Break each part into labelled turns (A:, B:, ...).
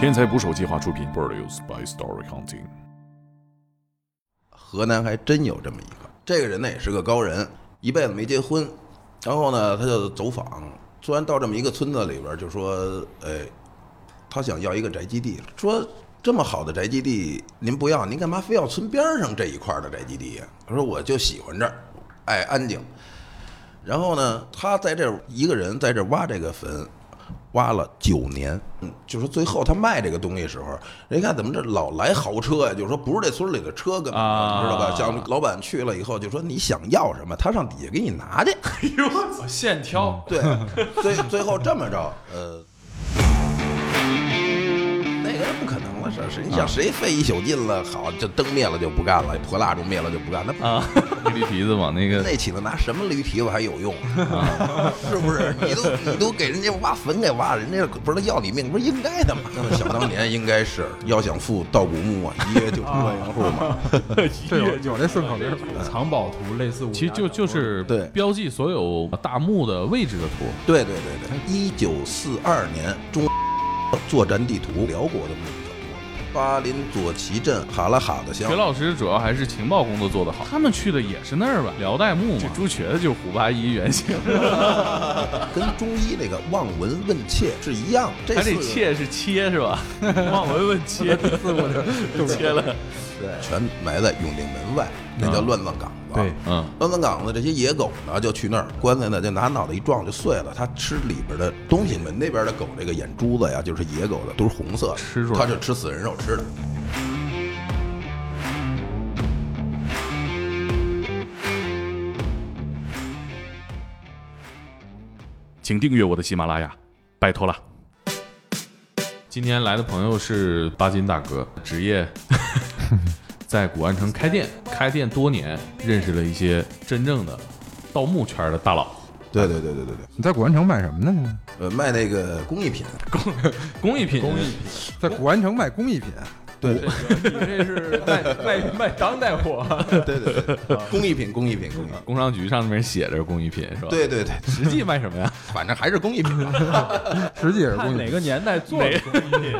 A: 天才捕手计划出品，Produced by Story Hunting。
B: 河南还真有这么一个，这个人呢也是个高人，一辈子没结婚，然后呢他就走访，突然到这么一个村子里边，就说，哎，他想要一个宅基地，说这么好的宅基地您不要，您干嘛非要村边上这一块的宅基地呀？他说我就喜欢这儿，爱安静。然后呢，他在这一个人在这挖这个坟，挖了九年。嗯，就是最后他卖这个东西时候，人看怎么这老来豪车呀？就是说不是这村里的车，根本
C: 啊
B: 知道吧？像老板去了以后就说你想要什么，他上底下给你拿去。
C: 哎呦现挑，
B: 对，最最后这么着，呃，不可能了，是是，你想谁费一宿劲了，好，这灯灭了就不干了，破蜡烛灭了就不干，那
C: 啊，驴蹄子往那个
B: 那起子拿什么驴蹄子还有用？是不是？你都你都给人家挖坟给挖，人家不是要你命，不是应该的吗？想当年应该是要想富盗古墓啊，一月就出万元户嘛。
D: 这有有这顺口溜，藏宝图类似
C: 其实就就是
B: 对
C: 标记所有大墓的位置的图。
B: 对对对对，一九四二年中作战地图，辽国的墓比较多，巴林左旗镇哈拉哈的乡
C: 薛。老师主要还是情报工作做得好，他们去的也是那儿吧？辽代墓嘛，这朱瘸子就是胡八一原型，
B: 跟中医那个望闻问切是一样，这还得
C: 切是切是吧？望闻问切，
D: 四五的
C: 就切了。
B: 对全埋在永定门外，那叫乱葬岗子。
D: 对
C: 嗯，
B: 乱葬岗子这些野狗呢，就去那儿，棺材呢就拿脑袋一撞就碎了。它吃里边的东西，门那边的狗这个眼珠子呀，就是野狗的，都是红色的，
C: 吃
B: 它就吃死人肉吃的。
C: 请订阅我的喜马拉雅，拜托了。今天来的朋友是巴金大哥，职业 在古玩城开店，开店多年，认识了一些真正的盗墓圈的大佬。
B: 对对对对对对，
D: 你在古玩城卖什么呢？
B: 呃，卖那个工艺品，
C: 工 工艺品，工艺品。
D: 在古玩城卖工艺品，
B: 对
E: 你这是 卖卖卖当代货，
B: 对对对，工艺品，工艺品，工艺品。
C: 工商局上面写着工艺品是吧？，
B: 对对对，
C: 实际卖什么呀？
B: 反正还是工艺品。
D: 实际也是工艺品。
E: 哪个年代做的工艺品，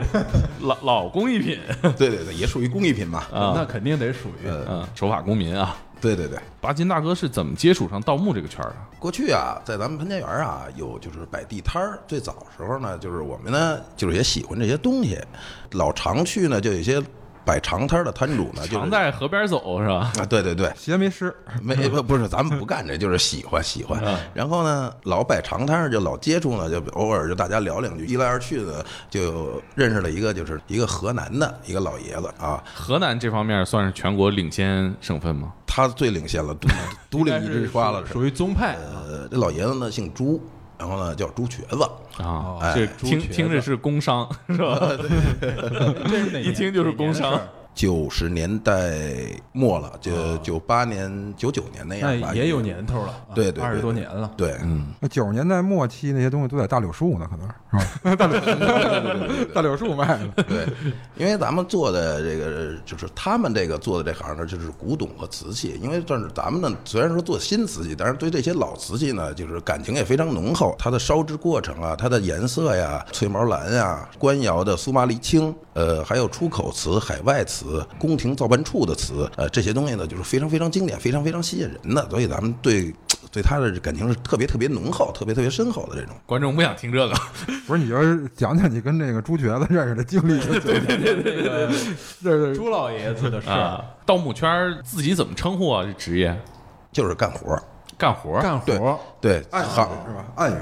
C: 老老工艺品
B: 对对对，也属于工艺品嘛。
C: 啊，
E: 那肯定得属于
C: 嗯，守法公民啊。
B: 对对对，
C: 巴金大哥是怎么接触上盗墓这个圈儿的？
B: 过去啊，在咱们潘家园啊，有就是摆地摊儿。最早时候呢，就是我们呢，就是也喜欢这些东西，老常去呢，就有一些摆长摊的摊主呢，就是
C: 常在河边走是吧？
B: 啊，对对对，
D: 鞋没湿，
B: 没不不是，咱们不干这，就是喜欢喜欢。然后呢，老摆长摊儿就老接触呢，就偶尔就大家聊两句，一来二去的就认识了一个，就是一个河南的一个老爷子啊，
C: 河南这方面算是全国领先省份吗？
B: 他最领先了，独 独领一枝花了。
E: 属于宗派。
B: 呃，这老爷子呢姓朱，然后呢叫朱瘸子。
C: 啊，
B: 哎
C: 这听听着是工伤是吧？
E: 这是哪
C: 一听就是工商。
B: 九十年代末了，就九八年、九九年那
E: 那
B: 样吧，
E: 也有年头了，啊
B: 对对对
E: 二十多年了。
B: 对，嗯，
D: 那九十年代末期那些东西都在大柳树呢，可能是是吧？大柳树大柳树卖的，
B: 对，因为咱们做的这个就是他们这个做的这行呢，就是古董和瓷器。因为但是咱们呢，虽然说做新瓷器，但是对这些老瓷器呢，就是感情也非常浓厚。它的烧制过程啊，它的颜色呀，翠毛蓝呀，官窑的苏麻离青，呃，还有出口词、海外词、宫廷造办处的词，呃，这些东西呢，就是非常非常经典、非常非常吸引人的。所以咱们对对他的感情是特别特别浓厚、特别特别深厚的这种。
C: 观众不想听这个，
D: 不是？你要是讲讲你跟那个朱瘸子认识的经历就行。对对对对对，这是
E: 朱老爷子的事
C: 盗墓圈儿自己怎么称呼啊？这职业
B: 就是干活儿，
C: 干活儿，
E: 干活儿
B: 对，
D: 暗语
B: 行
D: 是吧？暗语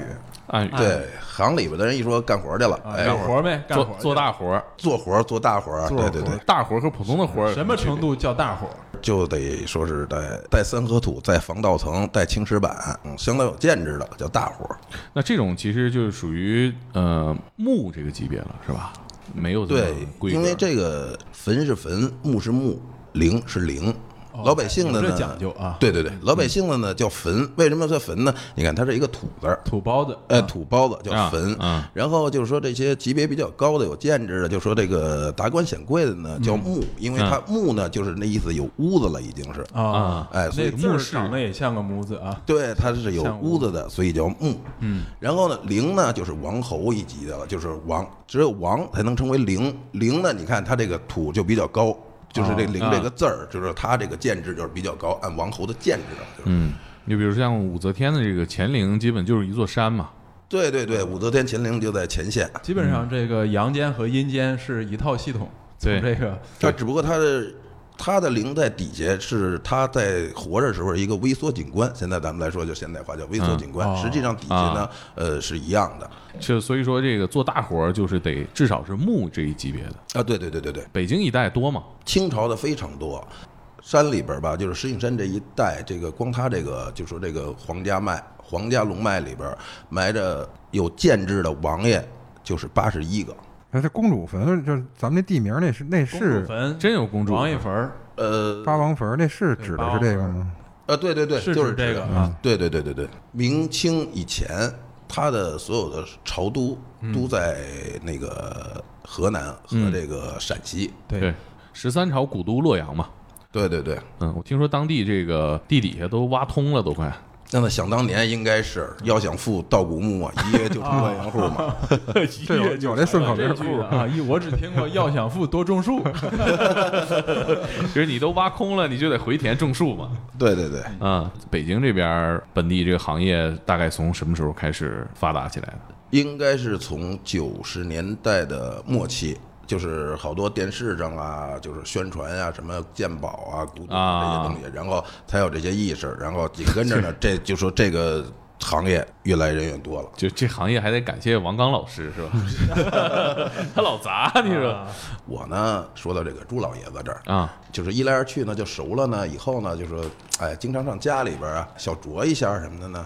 C: 暗语
B: 对，行里边的人一说干活去了，哎，
E: 干活呗，干
C: 做
E: 活
C: 做大活儿，
B: 做活儿做大活儿，对对对，
C: 大活儿和普通的活儿
E: 什么程度叫大活儿？
B: 就得说是带带三合土、带防盗层、带青石板，嗯，相当有建制的叫大活儿。
C: 那这种其实就是属于呃木这个级别了，是吧？没有这么
B: 对，因为这个坟是坟，墓是墓，陵是陵老百姓的呢
E: 讲究啊，
B: 对对对，老百姓的呢叫坟，为什么叫坟呢？你看它是一个土字儿，
E: 土包子，
B: 哎，
E: 啊
B: 土包子叫
C: 啊
B: 坟。
C: 啊
B: 然后就是说这些级别比较高的有建制的，就说这个达官显贵的呢叫墓，因为它墓呢就是那意思有屋子了，已经是。
E: 啊，
B: 哎，所以
C: 墓
E: 长得也像个模子啊，
B: 对，它是有
E: 屋。
B: 屋子的，所以叫墓。嗯，然后呢，陵呢就是王侯一级的了，就是王，只有王才能称为陵。陵呢，你看它这个土就比较高，就是这“陵”这个字儿，就是它这个建制就是比较高，按王侯的建制的。
C: 嗯，你比如像武则天的这个乾陵，基本就是一座山嘛。
B: 对对对，武则天乾陵就在前线，
E: 基本上这个阳间和阴间是一套系统，从
C: 对
E: 这个
B: 它只不过它的。它的陵在底下是他在活着时候一个微缩景观，现在咱们来说就现代化叫微缩景观，实际上底下呢，呃是一样的
C: 就所以说，这个做大活儿就是得至少是墓这一级别的。
B: 啊。对对对对对，
C: 北京一带多吗？
B: 清朝的非常多，山里边儿吧，就是石景山这一带，这个光它这个就说这个皇家脉、皇家龙脉里边儿埋着有建制的王爷，就是八十一个。
D: 哎，这公主坟就是咱们那地名那是那
E: 公主
D: 是
E: 坟、
C: 真有公主
E: 王爷坟儿，
B: 呃
D: 八王坟，那是指的是这个吗？
B: 呃，对对对，
E: 是
B: 就是
E: 这个啊，
B: 对对对对对，明清以前，它的所有的朝都都在那个河南和这个陕西。
C: 对，十三朝古都洛阳嘛。
B: 对对对，
C: 嗯，我听说当地这个地底下都挖通了，都快。
B: 那么想当年应该是要想富盗古墓啊，一夜就成万元户嘛。
D: 这有有这顺口溜
E: 这句啊，一我只听过要想富多种树，
C: 就是你都挖空了，你就得回田种树嘛。
B: 对对对，
C: 啊，北京这边儿本地这个行业大概从什么时候开始发达起来的？
B: 应该是从九十年代的末期，就是好多电视上啊，就是宣传啊，什么鉴宝啊、古董这些东西，然后才有这些意识，然后紧跟着呢，这就说这个行业越来人越多了。
C: 就这行业还得感谢王刚老师是吧？他老砸，你说
B: 我呢，说到这个朱老爷子这儿，
C: 啊？
B: 就是一来二去呢，就熟了呢。以后呢，就说，哎，经常上家里边啊，小酌一下什么的呢，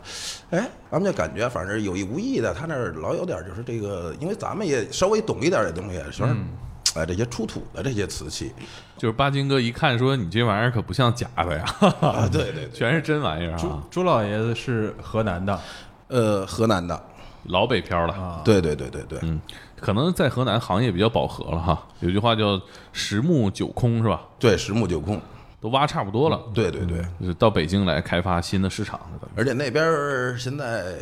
B: 哎，咱们就感觉反正有意无意的，他那儿老有点就是这个，因为咱们也稍微懂一点的东西，全是，哎，这些出土的这些瓷器
C: 就是巴金哥一看说你这玩意儿可不像假的呀，
B: 啊，对 对对，
C: 全是真玩意儿
E: 朱
C: 啊，
E: 朱老爷子是河南的
B: 呃，河南的，
C: 老北漂了。
E: 啊，
B: 对对对对对，
C: 嗯，可能在河南行业比较饱和了哈。有句话叫“十木九空”是吧？
B: 对，十木九空，
C: 都挖差不多了，
B: 对对对，
C: 就是到北京来开发新的市场了。
B: 而且那边儿现在，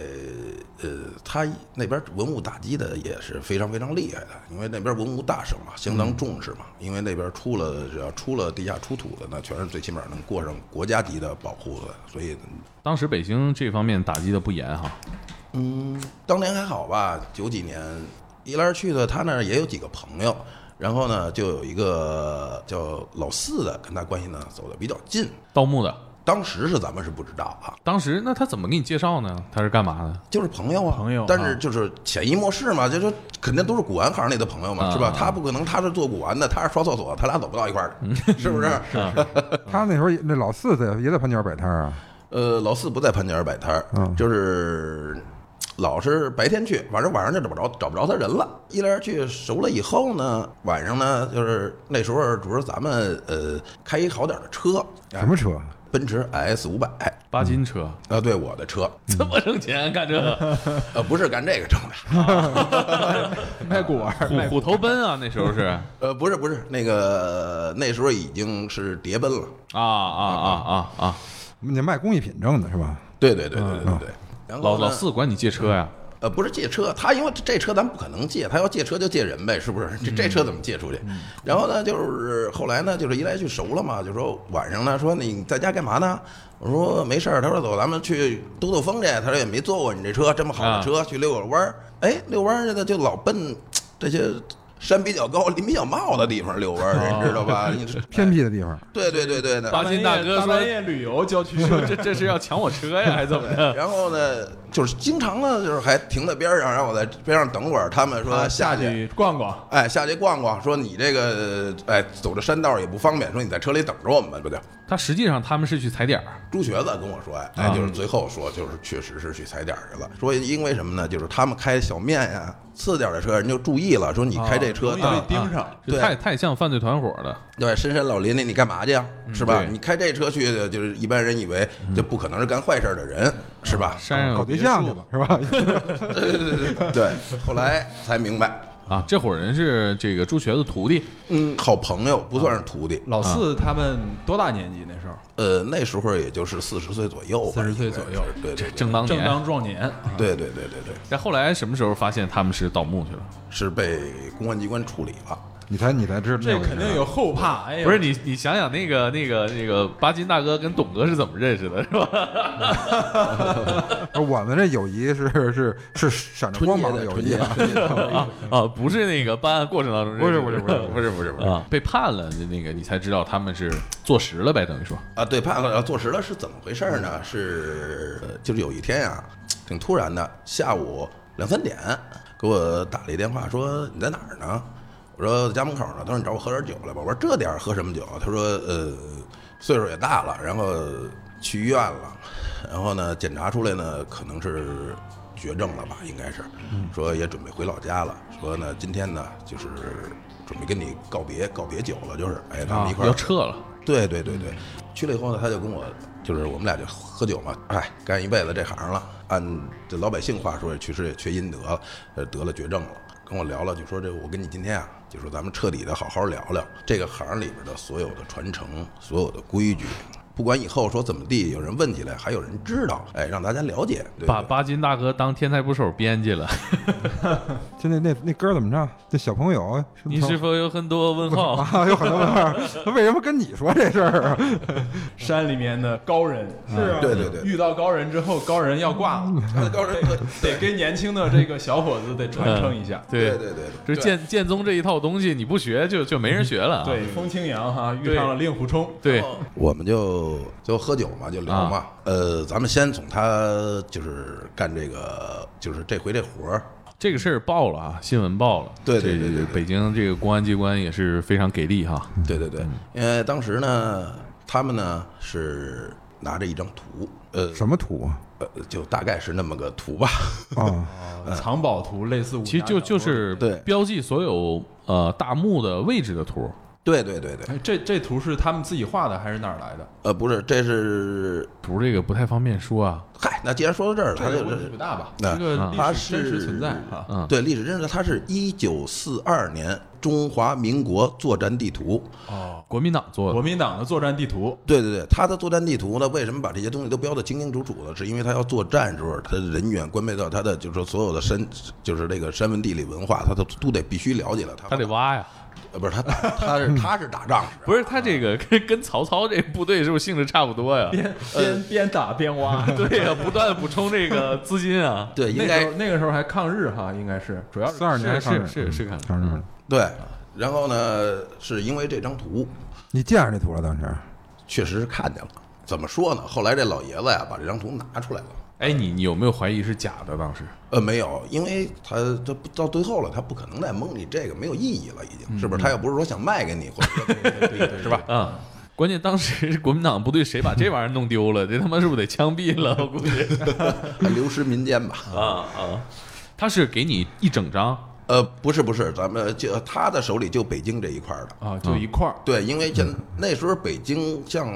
B: 呃，他那边文物打击的也是非常非常厉害的，因为那边文物大省嘛，相当重视嘛。因为那边出了只要出了地下出土的，那全是最起码能过上国家级的保护的。所以，
C: 当时北京这方面打击的不严哈，
B: 嗯，当年还好吧，九几年一来二去的，他那儿也有几个朋友。然后呢，就有一个叫老四的，跟他关系呢走的比较近。
C: 盗墓的。
B: 当时是咱们是不知道啊，
C: 当时那他怎么给你介绍呢？他是干嘛的？
B: 就是朋友啊，
E: 朋友啊
B: 但是就是潜移默示嘛，就是肯定都是古玩行里的朋友嘛，
C: 啊
B: 是吧？他不可能他是做古玩的，他是刷厕所，他俩走不到一块儿去，是不是？
D: 他那时候那老四在也在潘家园摆摊儿啊，
B: 呃，老四不在潘家园摆摊就是老是白天去，反正晚上就找不着找不着他人了。一来二去熟了以后呢，晚上呢，就是那时候主要咱们呃开一好点的车，
D: 什么车？
B: 奔驰 S 五百
C: 八斤车，
B: 啊，对我的车，
C: 这么挣钱干这个？
B: 呃，不是干这个挣的，
E: 卖古玩儿，
C: 虎虎头奔啊，那时候是
B: 呃，不是不是，那个那时候已经是叠奔了。
C: 啊啊啊啊啊！
D: 你卖工艺品挣的是吧？
B: 对对对对对对对。然后
C: 老老四管你借车呀？
B: 呃不是借车，他因为这车咱不可能借，他要借车就借人呗，是不是？这这车怎么借出去？然后呢，就是后来呢，就是一来去熟了嘛，就说晚上呢，说你在家干嘛呢？我说没事儿，他说走，咱们去兜兜风去。他说也没坐过你这车，这么好的车，去遛个弯儿。哎，遛弯儿去的就老奔这些山比较高、林比较茂的地方遛弯儿，你知道吧？你
D: 偏僻的地方，
B: 对对对对的。
C: 八斤大哥说
E: 大半夜旅游郊区，
C: 说这这是要抢我车呀，还怎么的？
B: 然后呢，就是经常呢，就是还停在边上，让我在边上等会儿。他们说
E: 啊下
B: 下去，
E: 去逛逛，
B: 哎，下去逛逛。说你这个，哎，走这山道也不方便，说你在车里等着我们吧，不就？
C: 他实际上他们是去踩点儿，
B: 朱瘸子跟我说，哎，就是最后说，就是确实是去踩点儿去了。说因为什么呢？就是他们开小面呀、次点儿的车，人就注意了，说你开这车，
E: 容易
B: 啊
E: 被盯上。
B: 对
C: 太太像犯罪团伙了。
B: 对，深山老林里你干嘛去呀？是吧？你开这车去，就是一般人以为这不可能是干坏事儿的人，是吧？
C: 山上
D: 搞对象去吧，是吧？
B: 对对对对对，后来才明白，
C: 啊，这伙人是这个朱瘸子徒弟，
B: 嗯，好朋友不算是徒弟，
E: 老四他们多大年纪那时候？
B: 呃，那时候也就是四十岁左右吧
E: ，40岁左右
B: 对对对
E: 正
C: 正当年。
E: 当壮年。
B: 对对对对对，
C: 但后来什么时候发现他们是盗墓去了？
B: 是被公安机关处理了。
D: 你才你才知道
E: 这肯定有后怕。哎，
C: 不是你，你想想那个那个那个巴金大哥跟董哥是怎么认识的，是吧？
D: 我们这友谊是是是闪着光芒的友谊啊！
C: 啊啊，不是那个办案过程当中不是，
D: 不是不是不是
C: 不是不是啊，被判了那个你才知道他们是坐实了呗，等于说
B: 啊，对，判了坐实了是怎么回事呢？是呃就是有一天呀、挺突然的，下午两三点给我打了一电话，说你在哪儿呢？我说在家门口呢。他说你找我喝点酒来吧。我说这点儿喝什么酒？他说呃，岁数也大了，然后去医院了，然后呢检查出来呢可能是绝症了吧，应该是，说也准备回老家了。说呢今天呢就是准备跟你告别告别酒了，就是哎咱们一块儿、
C: 要撤了。
B: 对对对对，去了以后呢，他就跟我，就是我们俩就喝酒嘛，哎，干一辈子这行了，按这老百姓话说，确实也缺阴德了，呃，得了绝症了。跟我聊了，就说这我跟你今天啊，就说咱们彻底的好好聊聊这个行里边的所有的传承，所有的规矩，不管以后说怎么地，有人问起来，还有人知道，哎，让大家了解。对对
C: 把巴金大哥当天才捕手编辑了，
D: 就那那那歌怎么唱？这小朋友，
C: 你是否有很多问号？
D: 啊？有很多问号，他为什么跟你说这事儿啊？
E: 山里面的高人是啊，
B: 对对对
E: 遇到高人之后，高人要挂了，
B: 高人
E: 得跟年轻的这个小伙子得传承一下。
C: 对
B: 对对对对，
C: 就剑剑宗这一套东西，你不学就就没人学了啊。
E: 对，风清扬哈遇上了令狐冲，
C: 对，
B: 我们就就喝酒嘛，就聊嘛。呃，咱们先从他就是干这个，就是这回这活儿，
C: 这个事儿报了啊，新闻报了。
B: 对对对对对
C: 这北京这个公安机关也是非常给力哈。
B: 对对对，因为当时呢，他们呢是拿着一张图，呃，
D: 什么图啊？
B: 呃，就大概是那么个图吧。
D: 啊，
E: 呃 藏宝图类似
C: 其实就就是
B: 对
C: 标记所有呃大墓的位置的图。
B: 对对对对，
E: 哎，这这图是他们自己画的还是哪儿来的？
B: 呃，不是，这是，
C: 图这个不太方便说啊。
B: 嗨，那既然说到这儿了，它就
E: 这个问题不。大吧？
B: 那
E: 这个
B: 它
E: 历史真实存在啊。
C: 嗯，
B: 对历史真实，它是一九四二年中华民国作战地图。
E: 哦，
C: 国民党做的。
E: 国民党的作战地图，
B: 对对对，他的作战地图呢，为什么把这些东西都标的清清楚楚的？是因为他要作战时候，他的人员关配到他的，就是说所有的山，就是这个山文地理文化，他都都得必须了解了。他
C: 他得挖呀，
B: 呃，不是他，他是他是打仗时，
C: 不是他这个跟跟曹操这部队是不是性质差不多呀？
E: 边边边打边挖。
C: 对呀，不断地补充这个资金啊。
B: 对，应
E: 那时
B: 该
E: 候那个时候还抗日哈，应该是主要是
D: 四二年
C: 是
D: 抗日
C: 是是
D: 抗日。
B: 对。然后呢，是因为这张图
D: 你见着这图了？当时
B: 确实是看见了。怎么说呢？后来这老爷子呀，把这张图拿出来了。
C: 哎，你你有没有怀疑是假的？当时
B: 呃，没有，因为他这不到最后了，他不可能再蒙你这个，没有意义了，已经是不是？他又不是说想卖给你，或者 说是吧？
C: 嗯，关键当时国民党部队谁把这玩意儿弄丢了，这他妈是不是得枪毙了？我估计
B: 还流失民间吧？
C: 啊啊，他是给你一整张
B: 呃，不是不是，咱们就他的手里就北京这一块儿的。
E: 啊，就一块儿。
B: 对，因为现那时候北京像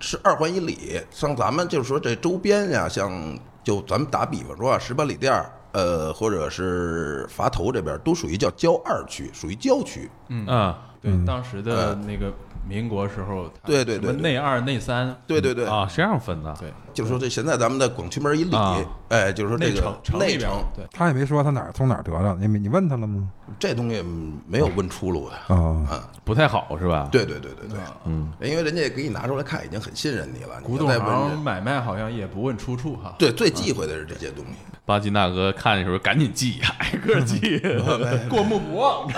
B: 是二环以里，像咱们就是说这周边呀，像就咱们打比方说啊，十八里店儿，呃，或者是垡头这边，都属于叫郊二区，属于郊区。
C: 啊。
E: 对，当时的那个民国时候，
B: 对对对对
E: 什么内二内三，
B: 对对对，
C: 啊，是这样分的。
E: 对，
B: 就是说这现在咱们的广渠门以里
C: 啊，
B: 哎，就是说这个
E: 内城城里边
B: 内城，
E: 对，
D: 他也没说他哪儿从哪儿得的，你没你问他了吗？
B: 这东西没有问出路的。
D: 啊，
C: 不太好是吧？
B: 对对对对对，
C: 嗯，
B: 因为人家给你拿出来看，已经很信任你了。你
E: 古董
B: 要再问
E: 行
B: 人，
E: 买卖好像也不问出处哈。
B: 对，最忌讳的是这些东西。
C: 巴金大哥看的时候赶紧记，挨个记，
E: 过目不忘，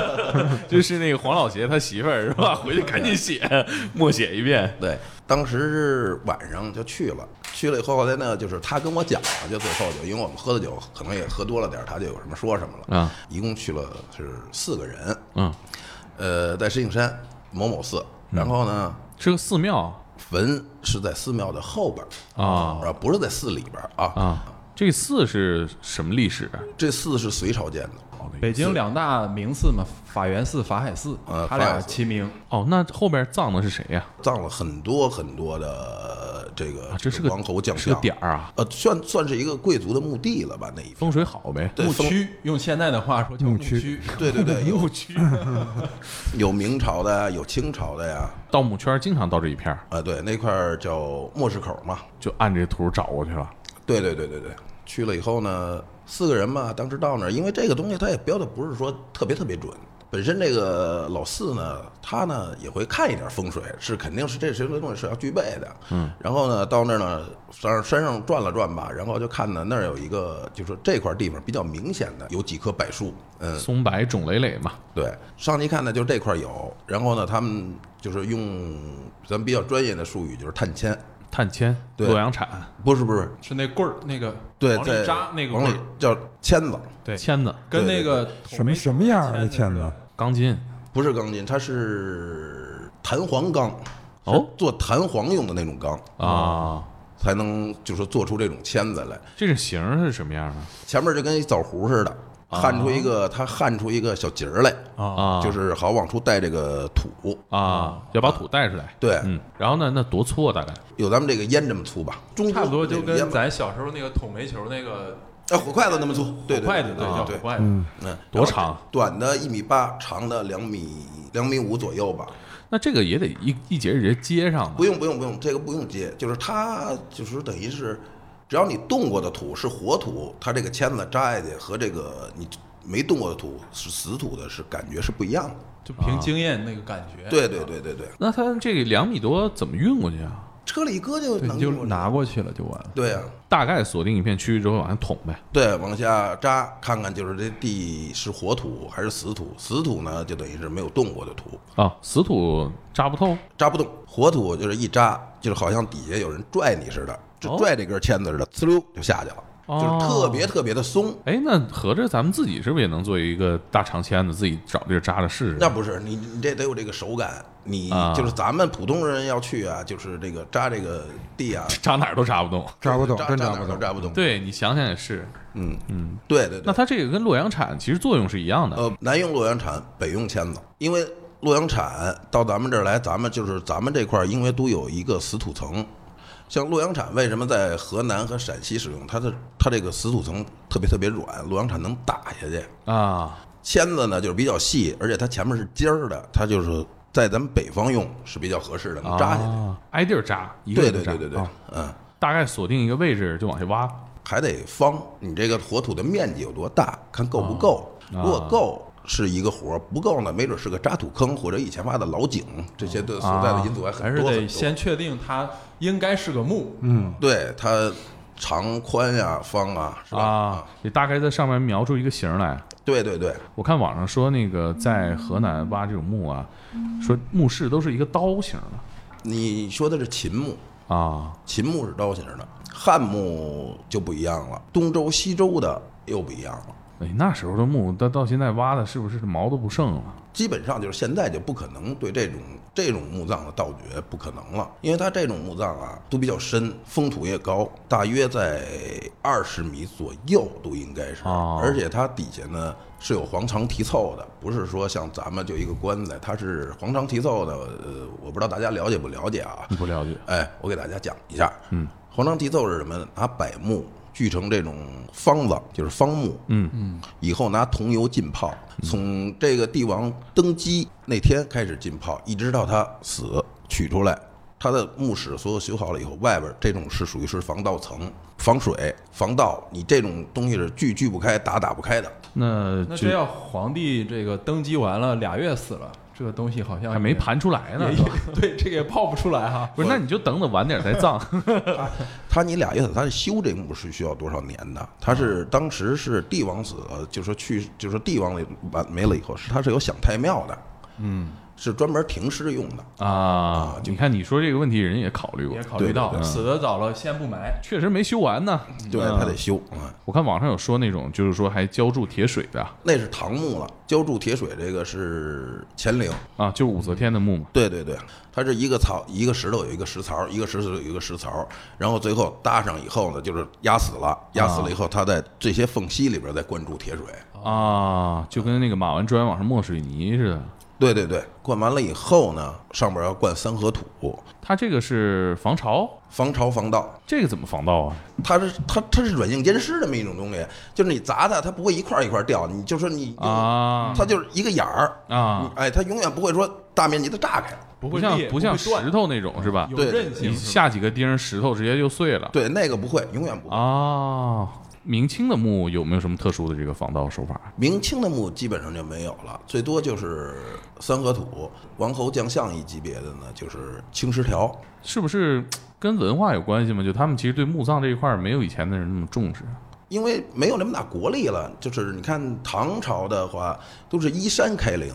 C: 就是那个黄老邪他媳妇儿是吧？回去赶紧写，默写一遍。
B: 对，当时是晚上就去了，去了以后后来呢，就是他跟我讲了，就最后就因为我们喝的酒可能也喝多了点，他就有什么说什么了。
C: 啊，
B: 一共去了是四个人，
C: 嗯，
B: 呃，在石景山某某寺，然后呢，
C: 是个寺庙，
B: 坟是在寺庙的后边儿
C: 啊。
B: 啊，不是在寺里边儿啊。
C: 啊，这寺是什么历史啊？
B: 这寺是隋朝建的，
E: 北京两大名寺嘛，法源寺、法海寺，
B: 呃他俩
E: 齐名。
C: 哦，那后边葬的是谁呀？
B: 葬了很多很多的这个
C: 啊，这是个
B: 王侯将
C: 是个
B: 相，
C: 点儿啊，
B: 呃，算算是一个贵族的墓地了吧？那一
C: 风水好呗。
E: 墓区，用现在的话说叫牧
D: 牧区
E: 区。
B: 对对对，墓
C: 区，
B: 有明朝的，有清朝的呀，
C: 盗墓圈经常到这一片儿，
B: 啊，对，那块儿叫莫市口嘛。
C: 就按这图找过去了。
B: 对对对对对，去了以后呢，四个人嘛，当时到那儿，因为这个东西它也标的不是说特别特别准。本身这个老四呢，他呢也会看一点风水，是肯定是这些东西是要具备的。嗯，然后呢，到那儿呢，上山上转了转吧，然后就看呢那儿有一个，就是这块地方比较明显的有几棵柏树，嗯，
C: 松柏种累累嘛，
B: 对，上去一看呢，就这块有，然后呢，他们就是用咱们比较专业的术语，就是探签，
C: 碳铅、
B: 对。
C: 洛阳铲、
B: 不是不是，
E: 是那棍儿，那个
B: 对，
E: 往里
B: 在
E: 扎那个
B: 往里
E: 棍儿，
B: 叫签子，
E: 对，
C: 签子、
E: 跟那个
D: 什么什么样儿的签子？
C: 钢筋。
B: 不是钢筋，它是弹簧钢，
C: 哦？
B: 是做弹簧用的那种钢，
C: 啊，
B: 才能就是做出这种签子来。
C: 这个形儿是什么样的？
B: 前面就跟一枣核似的，焊出一个，它焊出一个小节儿来，
C: 啊，
B: 就是好往出带这个土。
C: 啊，要把土带出来。
B: 对，
C: 嗯，然后呢，那多粗啊？大概
B: 有咱们这个烟这么粗吧，中
E: 差不多就跟咱小时候那个捅煤球那个
B: 啊火筷子那么粗，对对
E: 筷子，
B: 对对
E: 叫火筷子。
D: 嗯，
B: 嗯，
C: 多长？
B: 短的一米八，长的两米两米五左右吧。
C: 那这个也得一一节一节接上的
B: 不用不用不用，这个不用接，就是它就是等于是，只要你动过的土是活土，它这个签子扎下去和这个你没动过的土是死土的，是感觉是不一样的。
E: 就凭经验那个感觉。
B: 对对对对对，
C: 那它这个两米多怎么运过去啊？
B: 车里一搁就能，就
E: 拿过去了就完了。
B: 对啊，
C: 大概锁定一片区域之后往下捅呗。
B: 对，往下扎，看看就是这地是活土还是死土。死土呢，就等于是没有动过的土，
C: 啊，死土扎不透。
B: 扎不动；活土就是一扎，就是好像底下有人拽你似的，就
C: 哦
B: 拽这根签子似的，呲溜就下去了，就是特别特别的松。
C: 哎，那合着咱们自己是不是也能做一个大长签子，自己找地儿扎着试试？
B: 那不是你，你这得有这个手感。你
C: 啊
B: 就是咱们普通人要去啊，就是这个扎这个地啊，
C: 扎哪儿都扎不动。
D: 扎不动，
B: 扎扎哪
D: 真扎不动。
B: 儿都扎不动。，
C: 对你想想也是，
B: 嗯，
C: 嗯，
B: 对对对。
C: 那它这个跟洛阳铲其实作用是一样的。
B: 呃，南用洛阳铲，北用签子，因为洛阳铲到咱们这儿来，咱们就是咱们这块儿，因为都有一个死土层。像洛阳铲为什么在河南和陕西使用？它的它这个死土层特别特别软，洛阳铲能打下去。
C: 啊，
B: 签子呢就是比较细，而且它前面是尖儿的，它就是在咱们北方用是比较合适的，能扎下去。
C: 啊挨地儿扎，一个
B: 对
C: 一个扎
B: 对对对对
C: 啊，
B: 嗯。
C: 大概锁定一个位置就往下挖。
B: 还得方，你这个火土的面积有多大，看够不够。
C: 啊
B: 如果够是一个活儿，不够呢，没准是个渣土坑或者以前挖的老井，这些的所在的因素还
E: 还是得
B: 很多很多。
E: 先确定它应该是个墓，
D: 嗯，
B: 对它长宽呀、方啊，是吧？
C: 啊，你大概在上面描出一个形儿来。
B: 对对对，
C: 我看网上说那个在河南挖这种墓啊，说墓室都是一个刀形的
B: 你说的是秦墓，
C: 啊，
B: 秦墓是刀形的，汉墓就不一样了，东周、西周的又不一样了。
C: 哎，那时候的墓到到现在挖的是不是毛都不剩了？
B: 基本上就是现在就不可能对这种这种墓葬的盗掘不可能了，因为它这种墓葬啊都比较深，封土也高，大约在二十米左右都应该是，
C: 哦
B: 而且它底下呢是有黄肠题凑的，不是说像咱们就一个棺材，它是黄肠题凑的。呃，我不知道大家了解不了解啊？
C: 不了解
B: 哎，我给大家讲一下，
C: 嗯，
B: 黄肠题凑是什么呢？拿柏木锯成这种方子，就是方木，
C: 嗯
B: 嗯，以后拿桐油浸泡，从这个帝王登基那天开始浸泡，一直到他死取出来。他的墓室所有修好了以后，外边这种是属于是防盗层，防水、防盗，你这种东西是锯锯不开、打打不开的。
C: 那
E: 那这要皇帝这个登基完了俩月死了，这个东西好像
C: 还没盘出来呢
E: 对，这个也泡不出来哈。
C: 不是？那你就等等晚点再葬。
B: 他你俩月子，他是修这墓是需要多少年的？他是当时是帝王死了，就说去，就说帝王完没了以后，是他是有享太庙的，
E: 嗯，
B: 是专门停尸用的。
C: 啊，你看你说这个问题，人也考虑过
E: 也，考虑到死的早了，先不埋。
C: 确实没修完呢。
B: 对，
C: 嗯
B: 他得修啊。
C: 我看网上有说那种，就是说还浇筑铁水的
B: 那是唐墓了，浇筑铁水这个是乾陵。
C: 啊，就是武则天的墓嘛。
B: 对对对，它是一个槽一个石头有一个石槽，一个石头有一个石槽，然后最后搭上以后呢，就是压死了，压死了以后，它在这些缝隙里边再灌注铁水。
C: 啊，就跟那个马完砖往上抹水泥似的。
B: 对对对，灌完了以后呢，上边要灌三合土，
C: 它这个是防潮，
B: 防潮防盗。
C: 这个怎么防盗啊？
B: 它是它它是软硬兼施这么一种东西，就是你砸它，它不会一块儿一块儿掉，你就说你
C: 啊
B: 它就是一个眼儿
C: 啊
B: 你哎，它永远不会说大面积的炸开。
C: 不
E: 不会裂
C: 像不像石头那种是吧？
E: 有
B: 对对
E: 韧性，
C: 你下几个钉，石头直接就碎了。
B: 对，那个不会，永远不会。
C: 啊，明清的墓有没有什么特殊的这个防盗手法？
B: 明清的墓基本上就没有了，最多就是三合土、王侯将相一级别的呢，就是青石条。
C: 是不是跟文化有关系吗？就他们其实对墓葬这一块儿没有以前的人那么重视。
B: 因为没有那么大国力了，就是你看唐朝的话，都是依山开陵，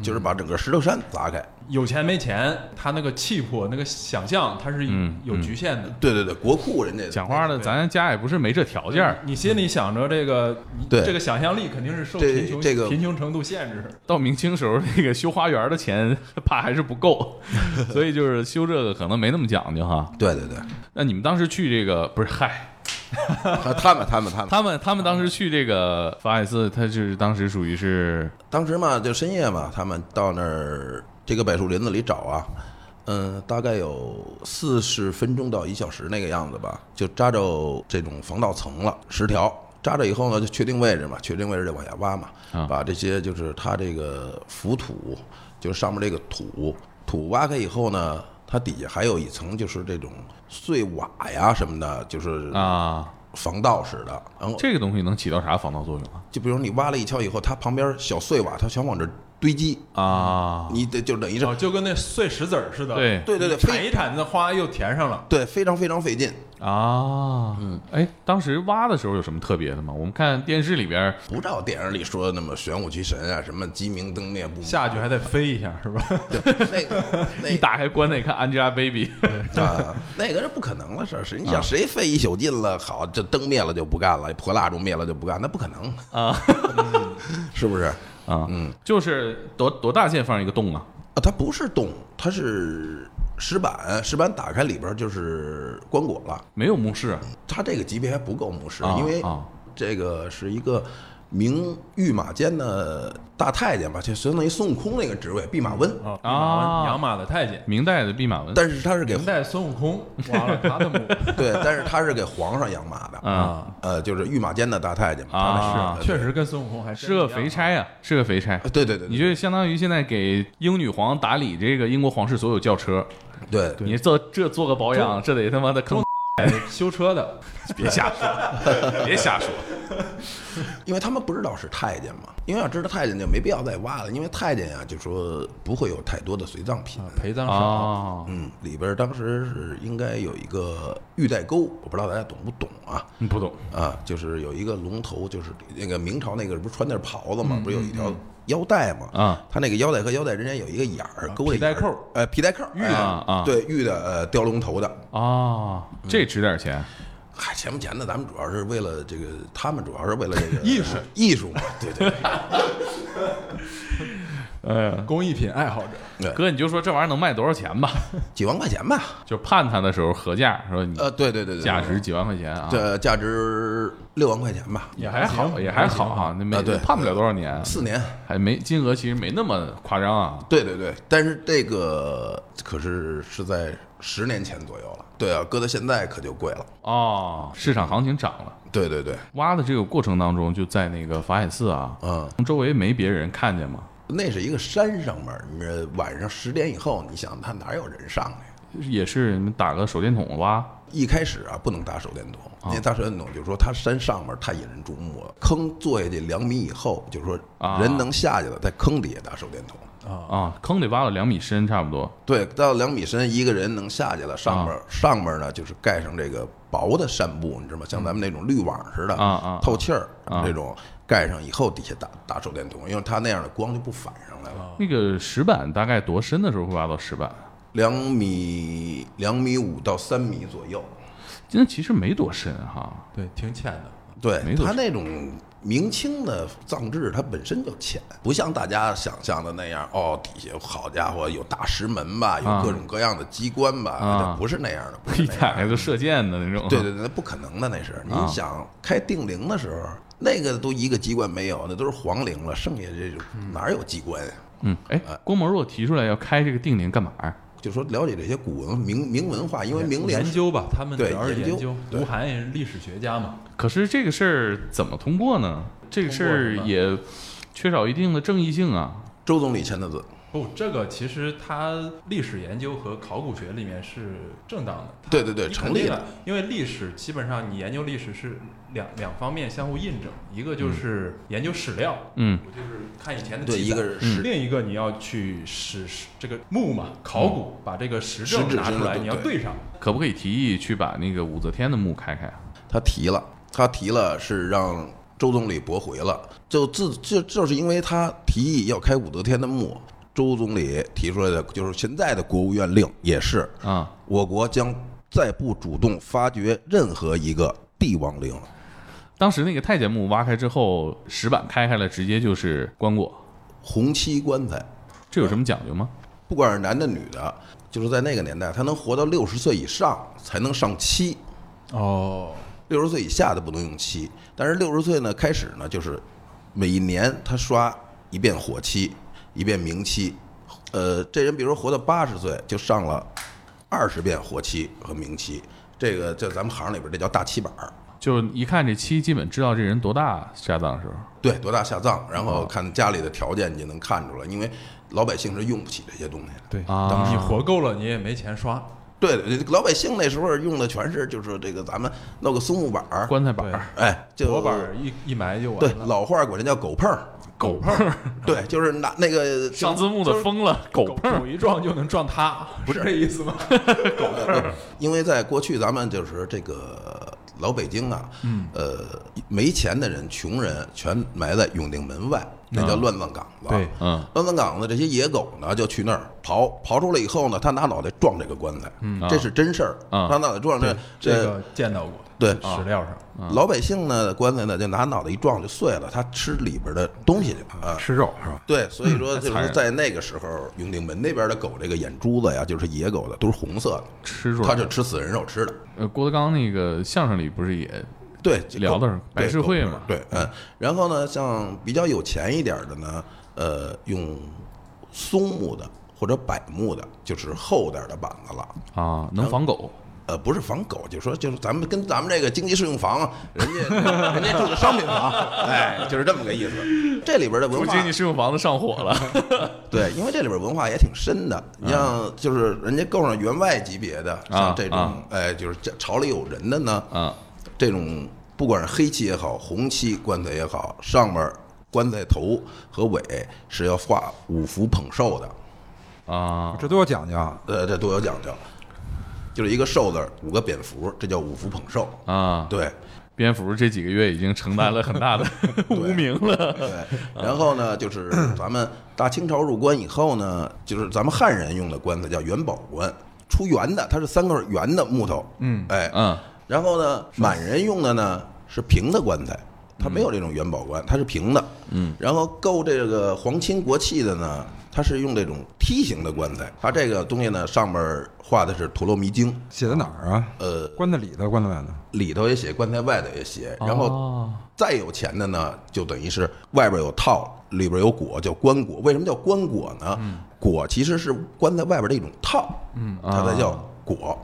B: 就是把整个石头山砸开。
E: 有钱没钱，他那个气魄、那个想象，他是
C: 嗯
E: 有局限的。
B: 对对对，国库人家
C: 讲话的，咱家也不是没这条件儿，
E: 你心里想着这个，
B: 对
E: 这个想象力肯定是受贫穷
B: 这个
E: 贫穷程度限制。
C: 到明清时候，那个修花园的钱 怕还是不够，所以就是修这个可能没那么讲究哈。
B: 对对对，
C: 那你们当时去这个不是嗨，
B: 他他们他们他们，
C: 他们他们当时去这个法海寺，他就是当时属于是
B: 当时嘛就深夜嘛，他们到那儿这个柏树林子里找啊，嗯，大概有四十分钟到一小时那个样子吧，就扎着这种防盗层了，十条。扎着以后呢，就确定位置嘛，确定位置就往下挖嘛，
C: 啊
B: 把这些就是它这个浮土，就是上面这个土，土挖开以后呢，它底下还有一层就是这种碎瓦呀什么的，就是
C: 啊，
B: 防盗似的。然后
C: 这个东西能起到啥防盗作用啊？
B: 就比如你挖了一锹以后，它旁边小碎瓦，它想往这儿堆积，
C: 啊，
B: 你得就等于是
E: 哦，就跟那碎石子儿似的。
C: 对
B: 对对对，
E: 铲一铲子，花又填上了。
B: 对非常非常费劲。
C: 啊，嗯，哎，当时挖的时候有什么特别的吗？我们看电视里边儿
B: 不照电影里说的那么玄武奇神啊，什么鸡鸣灯灭不
E: 下去还得飞一下，是吧？
B: 对那个 那
C: 一打开棺材看 Angelababy，
B: 啊，那个是不可能的事儿。是你
C: 啊
B: 想谁费一宿劲了，好这灯灭了就不干了，破蜡烛灭了就不干，那不可能
C: 啊，
B: 是不是？
C: 啊，
B: 嗯
C: 就是多多大件放一个洞啊？
B: 啊，它不是洞，它是石板，石板打开里边就是棺椁了。
C: 没有墓室
B: 它这个级别还不够墓室，
C: 啊
B: 因为
C: 啊
B: 这个是一个明御马监的大太监吧，就相当于孙悟空那个职位，弼马温。
E: 啊，弼马
C: 啊
E: 温养马的太监，
C: 明代的弼马温
B: 但是他是给
E: 明代孙悟空挖了他的墓
B: 对，但是他是给皇上养马的，
C: 啊，
B: 呃，就是御马监的大太监嘛。是
E: 确实跟孙悟空还
C: 是个肥差呀，是个肥差。
B: 呃对对对，
C: 你就相当于现在给英女皇打理这个英国皇室所有轿车，
B: 对
C: 你做这做个保养，这得他妈的坑，
E: 修车的，
C: 别瞎说，别瞎说。
B: 因为他们不知道是太监嘛，因为要知道太监就没必要再挖了，因为太监呀就说不会有太多的随葬品
E: 啊。陪葬少。
C: 啊，
B: 嗯，里边当时是应该有一个玉带钩，我不知道大家懂不懂啊？
C: 不懂
B: 啊，就是有一个龙头，就是那个明朝那个不是穿那袍子嘛，不是有一条腰带嘛？
C: 啊，
B: 它那个腰带和腰带之间有一个眼儿，勾着眼儿
E: 皮带扣，
B: 呃，皮带扣，玉的对，玉的呃雕龙头的。
C: 啊，这值点钱
B: 嗨，钱不钱的，咱们主要是为了这个，他们主要是为了这个
E: 艺术
B: 艺术嘛，对对对。
C: 哎呀，
E: 工艺品爱好者，
B: 对，
C: 哥，你就说这玩意儿能卖多少钱吧？
B: 几万块钱吧，
C: 就判他的时候合价，说你
B: 呃，对对对对，
C: 价值几万块钱啊，
B: 这价值六万块钱吧，
C: 也还好，也还好哈，那没判不了多少年，
B: 四年，
C: 还没金额其实没那么夸张啊。
B: 对对对，但是这个可是是在十年前左右了，对啊，搁到现在可就贵了，
C: 哦，市场行情涨了。
B: 对对对，
C: 挖的这个过程当中，就在那个法海寺啊，
B: 嗯。
C: 周围没别人看见吗？
B: 那是一个山上面，你这晚上十点以后，你想他哪有人上去？
C: 也是你们打个手电筒挖
B: 一开始啊，不能打手电筒，
C: 啊
B: 因为打手电筒就是说它山上面太引人注目了。坑坐下去两米以后，就是说
C: 啊
B: 人能下去了，在坑底下打手电筒。
C: 啊，坑得挖了两米深差不多
B: 对，到两米深，一个人能下去了。上面、上面呢，就是盖上这个薄的扇布，你知道吗？像咱们那种滤网似的，
C: 啊啊
B: 透气儿、
C: 啊
B: 这种。盖上以后底下打打手电筒，因为它那样的光就不反上来了。
C: 那个石板大概多深的时候会挖到石板？
B: 两米两米五到三米左右。
C: 今天其实没多深哈。
E: 对，挺浅的。
B: 对
C: 没，多
B: 它那种明清的葬制，它本身就浅，不像大家想象的那样。哦，底下好家伙有大石门吧，有
C: 啊
B: 各种各样的机关吧，
C: 啊
B: 不是那样的，
C: 一
B: 那样
C: 打开就射箭的那种。
B: 对对对，那不可能的，那是。你
C: 啊
B: 想开定陵的时候，那个都一个机关没有，那都是皇陵了，剩下这种哪有机关呀？
C: 嗯，哎，郭沫若提出来要开这个定陵干嘛呀？
B: 就说了解这些古文明明文化，因为明
E: 研究吧，他们主
B: 对
E: 要是
B: 研究
E: 吴晗也是历史学家嘛，
C: 可是这个事儿怎么通过呢？这个事儿也缺少一定的正义性啊。
B: 周总理签的字。
E: 不，这个其实他历史研究和考古学里面是正当的。
B: 对对对成立了
E: 因为历史基本上你研究历史是两两方面相互印证，一个就是研究史料，
C: 嗯
E: 我就是看以前的
B: 对，
E: 记载
B: 一个是
E: 另一个你要去史史这个墓嘛，考古，把这个实证
B: 质
E: 拿出来，你要对上。
C: 可不可以提议去把那个武则天的墓开开啊？
B: 他提了，他提了是让周总理驳回了，就自就就是因为他提议要开武则天的墓，周总理提出来的就是现在的国务院令也是，
C: 啊，
B: 我国将再不主动发掘任何一个帝王陵。
C: 当时那个太监墓挖开之后，石板开开了，直接就是棺椁，
B: 红漆棺材，
C: 这有什么讲究吗？
B: 不管是男的女的，就是在那个年代，他能活到六十岁以上才能上漆，
E: 哦，
B: 六十岁以下的不能用漆。但是六十岁呢，开始呢就是每一年他刷一遍火漆，一遍明漆。呃，这人比如说活到八十岁，就上了二十遍火漆和明漆。这个在咱们行里边这叫大漆板儿。
C: 就一看这漆，基本知道这人多大下葬的时候。
B: 对，多大下葬，然
C: 哦
B: 后看家里的条件，你就能看出来，因为老百姓是用不起这些东西的。
E: 对，
C: 啊。
E: 等你活够了，你也没钱刷。
B: 对，老百姓那时候用的全是就是这个咱们弄个松木板儿，
C: 棺材板儿，
B: 哎，就
E: 薄板儿一一埋就完了。对。
B: 老话管这叫狗碰儿，
C: 狗碰儿，
B: 对，就是拿那个
C: 上字幕的疯了，狗
E: 狗
C: 碰儿。
E: 狗一撞就能撞塌，不是这意思吗？狗碰儿。
B: 因为在过去咱们就是这个老北京啊，嗯，呃，没钱的人、穷人全埋在永定门外，那叫乱葬岗子。
E: 对
C: 嗯，
B: 乱葬岗子这些野狗呢，就去那儿刨，刨出来以后呢，他拿脑袋撞这个棺材，这是真事儿。
C: 啊
B: 他拿脑袋撞这
E: 这个见到过，
B: 对
E: 史料上。
B: 老百姓呢，棺材呢就拿脑袋一撞就碎了，他吃里边的东西去啊。
D: 吃肉是吧？
B: 对，所以说就是在那个时候，永定门那边的狗，这个眼珠子呀，就是野狗的，都是红色的，
C: 吃出来。
B: 它就吃死人肉吃的。
C: 呃，郭德纲那个相声里不是也
B: 对，
C: 聊的是
B: 对
C: 百事
B: 会
C: 嘛
B: 对，嗯，然后呢，像比较有钱一点的呢，呃，用松木的或者柏木的，就是厚点的板子了。
C: 啊，能防狗。
B: 呃，不是防狗，就说就是咱们跟咱们这个经济适用房，人家 人家住的商品房，哎，就是这么个意思。这里边的文化
C: 经济适用房子上火了。
B: 对，因为这里边文化也挺深的。你像就是人家够上员外级别的，像这种
C: 啊，
B: 哎，就是这朝里有人的呢，
C: 啊，
B: 这种不管是黑漆也好，红漆棺材也好，上面棺材头和尾是要画五福捧寿的，
C: 啊，
D: 这都有讲究啊。
B: 呃，这都有讲究。就是一个寿字，五个蝙蝠，这叫五福捧寿。
C: 啊，
B: 对
C: 蝙蝠这几个月已经承担了很大的 污名了。
B: 对，然后呢，就是咱们大清朝入关以后呢，就是咱们汉人用的棺材叫元宝棺，出圆的，它是三个圆的木头，
E: 嗯，
B: 哎，
C: 嗯，
B: 然后呢，满人用的呢是平的棺材，它没有这种元宝棺，它是平的。
C: 嗯，
B: 然后够这个皇亲国戚的呢，它是用这种梯形的棺材，它这个东西呢上面画的是陀罗尼经，
D: 写在哪儿啊？
B: 呃，
D: 棺材里头，棺材外头。
B: 里头也写，棺材外头也写。然后
C: 哦
B: 再有钱的呢，就等于是外边有套，里边有果，叫棺椁。为什么叫棺椁呢？椁其实是棺材外边的一种套，嗯，它才叫椁。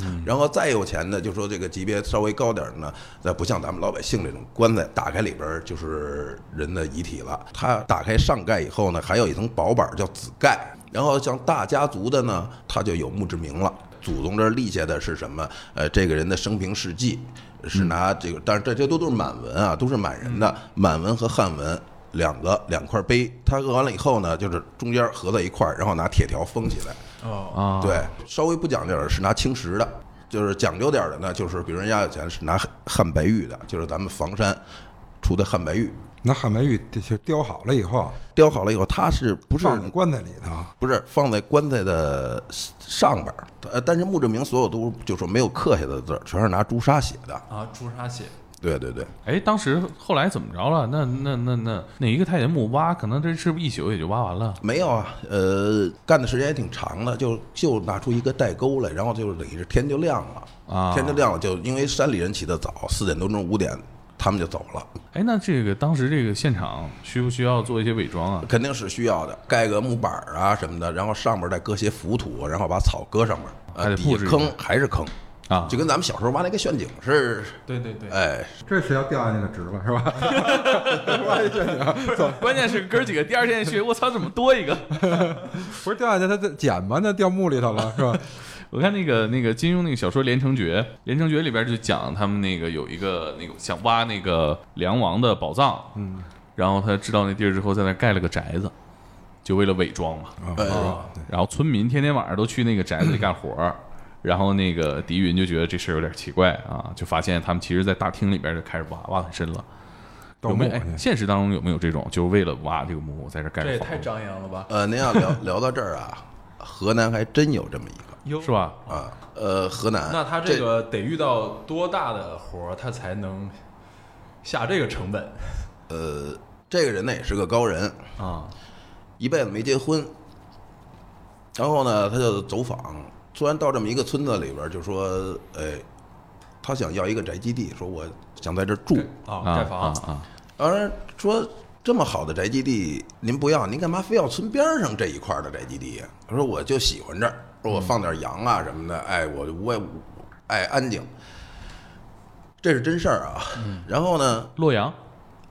B: 嗯，然后再有钱的，就说这个级别稍微高点儿的呢，那不像咱们老百姓这种棺材打开里边儿就是人的遗体了。它打开上盖以后呢，还有一层薄板儿叫子盖。然后像大家族的呢，它就有墓志铭了。祖宗这儿立下的是什么？呃，这个人的生平事迹是拿这个，但是这些都都是满文啊，都是满人的满文和汉文两个两块碑。他刻完了以后呢，就是中间合在一块儿，然后拿铁条封起来。
E: 哦，
C: 啊，
B: 对，稍微不讲究点儿是拿青石的，就是讲究点儿的呢，就是比如人家有钱是拿汉汉白玉的，就是咱们房山出的汉白玉，
D: 那汉白玉就雕好了以后，
B: 雕好了以后，它是不是
D: 放在棺材里头？
B: 不是放在棺材的上边儿？呃，但是墓志铭所有都就说没有刻下的字儿，全是拿朱砂写的。
E: 啊，朱砂写，
B: 对对对，
C: 哎，当时后来怎么着了？那那那那哪一个太监墓挖，可能这是不是一宿也就挖完了？
B: 没有啊，呃，干的时间也挺长的，就就拿出一个代沟来，然后就等于是天就亮了
C: 啊
B: 天就亮了，就因为山里人起得早，四点多钟五点他们就走了，
C: 哎，那这个当时这个现场需不需要做一些伪装啊？
B: 肯定是需要的，盖个木板儿啊什么的，然后上面再搁些浮土，然后把草搁上面，
C: 还得
B: 呃，底下坑还是坑，
C: 啊，
B: 就跟咱们小时候挖那个陷阱似的，
E: 对对对，
B: 哎，
D: 这是要掉下去的值了是吧？挖一陷阱，走，
C: 关键是哥儿几个第二天去，我操，怎么多一个？
D: 不是掉下去他在捡吧？那掉墓里头了是吧？
C: 我看那个那个金庸那个小说《连城诀》，《连城诀》里边就讲他们那个有一个那个想挖那个梁王的宝藏，嗯，然后他知道那地儿之后，在那盖了个宅子，就为了伪装嘛。
B: 啊，
C: 然后村民天天晚上都去那个宅子里干活儿，然后那个狄云就觉得这事儿有点奇怪啊，就发现他们其实在大厅里边就开始挖，挖很深了。
D: 盗
C: 有没有？哎，现实当中有没有这种，就是为了挖这个墓，在这盖房，
E: 这也太张扬了吧？
B: 呃，您要聊 聊到这儿啊，河南还真有这么一个
E: 哟
C: 是？吧？
B: 啊，呃，河南，
E: 那他这个得遇到多大的活儿，他才能下这个成本
B: 呃，这个人呢也是个高人，
E: 啊？
B: 一辈子没结婚，然后呢，他就走访，突然到这么一个村子里边，就说，哎，他想要一个宅基地，说我想在这住。
E: 啊，
C: 啊
E: 盖房
C: 啊啊！
B: 当然说这么好的宅基地您不要，您干嘛非要村边上这一块的宅基地呀？他说我就喜欢这儿，说我放点羊啊什么的，哎，我我也爱安静，这是真事儿啊。然后呢，
C: 洛阳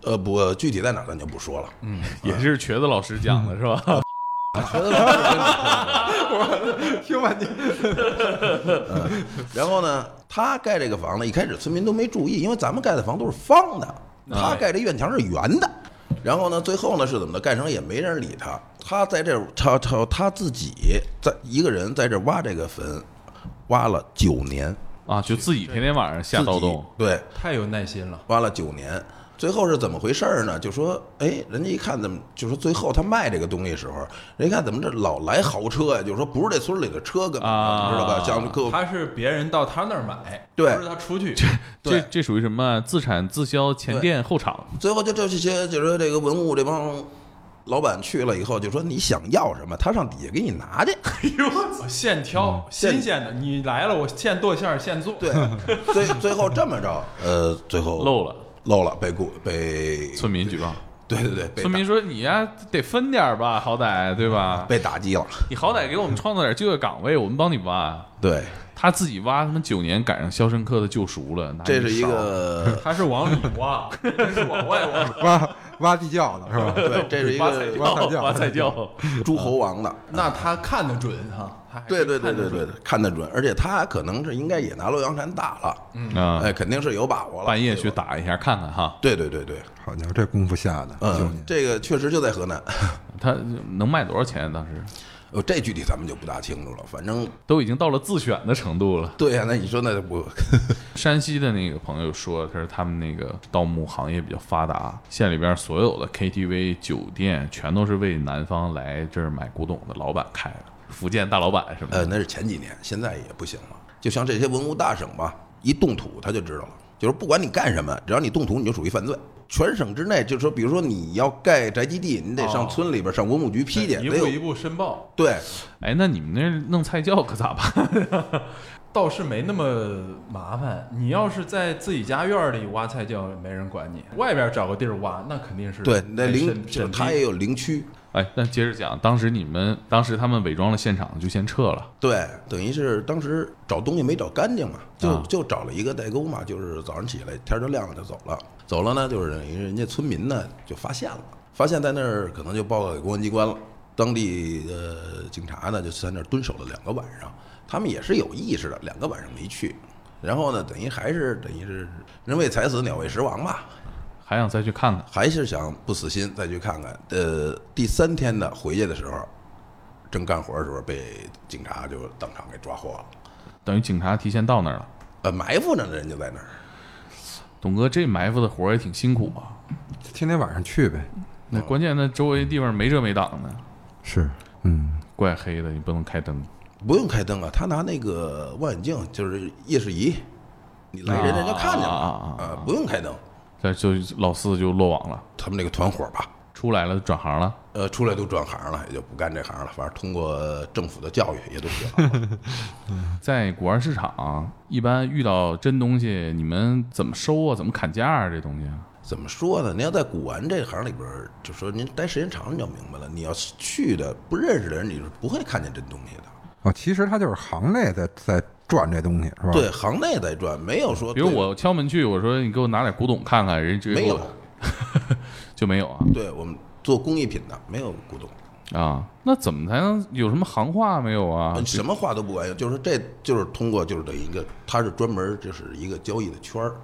B: 呃，不，具体在哪儿咱就不说了。嗯，
C: 也是瘸子老师讲的是吧？
D: 听半天，
B: 然后呢，他盖这个房子，一开始村民都没注意，因为咱们盖的房都是方的，他盖这院墙是圆的。然后呢，最后呢是怎么的？盖成也没人理他。他在这儿，他他他自己在一个人在这儿挖这个坟，挖了九年，
C: 啊，就自己天天晚上下盗洞，
B: 对，
E: 太有耐心了。
B: 挖了九年。最后是怎么回事儿呢？就说，哎，人家一看怎么，就说最后他卖这个东西时候，人家看怎么这老来豪车呀？就说不是这村里的车，根本
C: 啊
B: 你知道吧？像各
E: 他是别人到他那儿买，
B: 对
E: 不是他出去。
C: 这
B: 这
C: 这属于什么？自产自销，前店后厂
B: 最后就这这些，就说这个文物这帮老板去了以后，就说你想要什么，他上底下给你拿去。
E: 我现挑新鲜的，你来了我现剁馅儿现做。
B: 对，最最后这么着，呃，最后
C: 漏了，
B: 漏了，被雇被
C: 村民举报。
B: 对对对，被
C: 村民说：“你呀，得分点儿吧，好歹对吧？
B: 被打击了。
C: 你好歹给我们创造点就业岗位，我们帮你挖。
B: 对，
C: 他自己挖，他妈九年赶上《肖申克的救赎》了，拿
B: 这是一
C: 勺
B: 个
E: 他是往里挖，这是往外挖。
D: 挖挖地窖的是吧？
B: 对，这是一
C: 挖
B: 个
D: 挖菜窖
C: 挖菜窖，
B: 诸侯王的。
E: 那他看得准哈，
B: 对对对对对，看得准，而且他可能是应该也拿洛阳铲打了，
C: 嗯，
B: 哎，肯定是有把握了。
C: 半夜。去打一下看看哈，
B: 对对对对，
D: 好家伙，这功夫下的，
B: 嗯，这个确实就在河南，
C: 他能卖多少钱？当时
B: 呃，这具体咱们就不大清楚了。反正
C: 都已经到了自选的程度了。
B: 对呀，那你说那不
C: 山西的那个朋友说，他说他们那个盗墓行业比较发达，县里边所有的 KTV、酒店全都是为南方来这儿买古董的老板开的，福建大老板什么
B: 呃，那是前几年，现在也不行了。就像这些文物大省吧，一动土他就知道了，就是不管你干什么，只要你动土，你就属于犯罪。全省之内，就是说，比如说你要盖宅基地，你得上
E: 哦
B: 村里边上文物局批去，得有
E: 一步一步申报，
B: 对，
C: 哎，那你们那弄菜窖可咋办？
E: 倒是没那么麻烦。你要是在自己家院儿里挖菜窖，没人管你；外边找个地儿挖，那肯定是
B: 对，那陵
E: 得审
B: 就是他也有陵区，
C: 哎，那接着讲，当时你们当时他们伪装了现场，就先撤了。
B: 对，等于是当时找东西没找干净嘛，就
C: 啊
B: 就找了一个代沟嘛，就是早上起来天儿就亮了就走了，走了呢，就是等于人家村民呢就发现了，发现在那儿可能就报告给公安机关了，当地的警察呢就在那儿蹲守了两个晚上，他们也是有意识的，两个晚上没去，然后呢，等于还是等于是人为财死，鸟为食亡吧，
C: 还想再去看看，
B: 还是想不死心再去看看。呃，第三天的回去的时候，正干活的时候被警察就当场给抓获了。
C: 等于警察提前到那儿了。
B: 呃，埋伏着呢，人就在那儿。
C: 董哥，这埋伏的活儿也挺辛苦啊。
D: 天天晚上去呗。
C: 那关键那周围地方没遮没挡的，
D: 是，嗯，
C: 怪黑的，你不能开灯。
B: 不用开灯啊，他拿那个望远镜，就是夜视仪，你来人人家看见了
C: 啊啊啊
B: 啊，不用开灯。
C: 这就老四就落网了，
B: 他们那个团伙吧，
C: 出来了转行了。
B: 呃，出来都转行了，也就不干这行了。反正通过政府的教育，也都学好了。
C: 在古玩市场，一般遇到真东西，你们怎么收啊？怎么砍价啊？这东西啊？
B: 怎么说呢？您要在古玩这行里边，就说您待时间长，你就明白了。你要是去的不认识的人，你是不会看见真东西的。
D: 哦，其实他就是行内在在转这东西，是吧？
B: 对，行内在转，没有说
C: 比如我敲门去，我说你给我拿点古董看看，人直接
B: 没有
C: 就没有啊
B: 对我们做工艺品的没有古董，
C: 啊？那怎么才能有什么行话没有啊？
B: 什么话都不管用。就是这就是通过就是等于一个，它是专门就是一个交易的圈儿。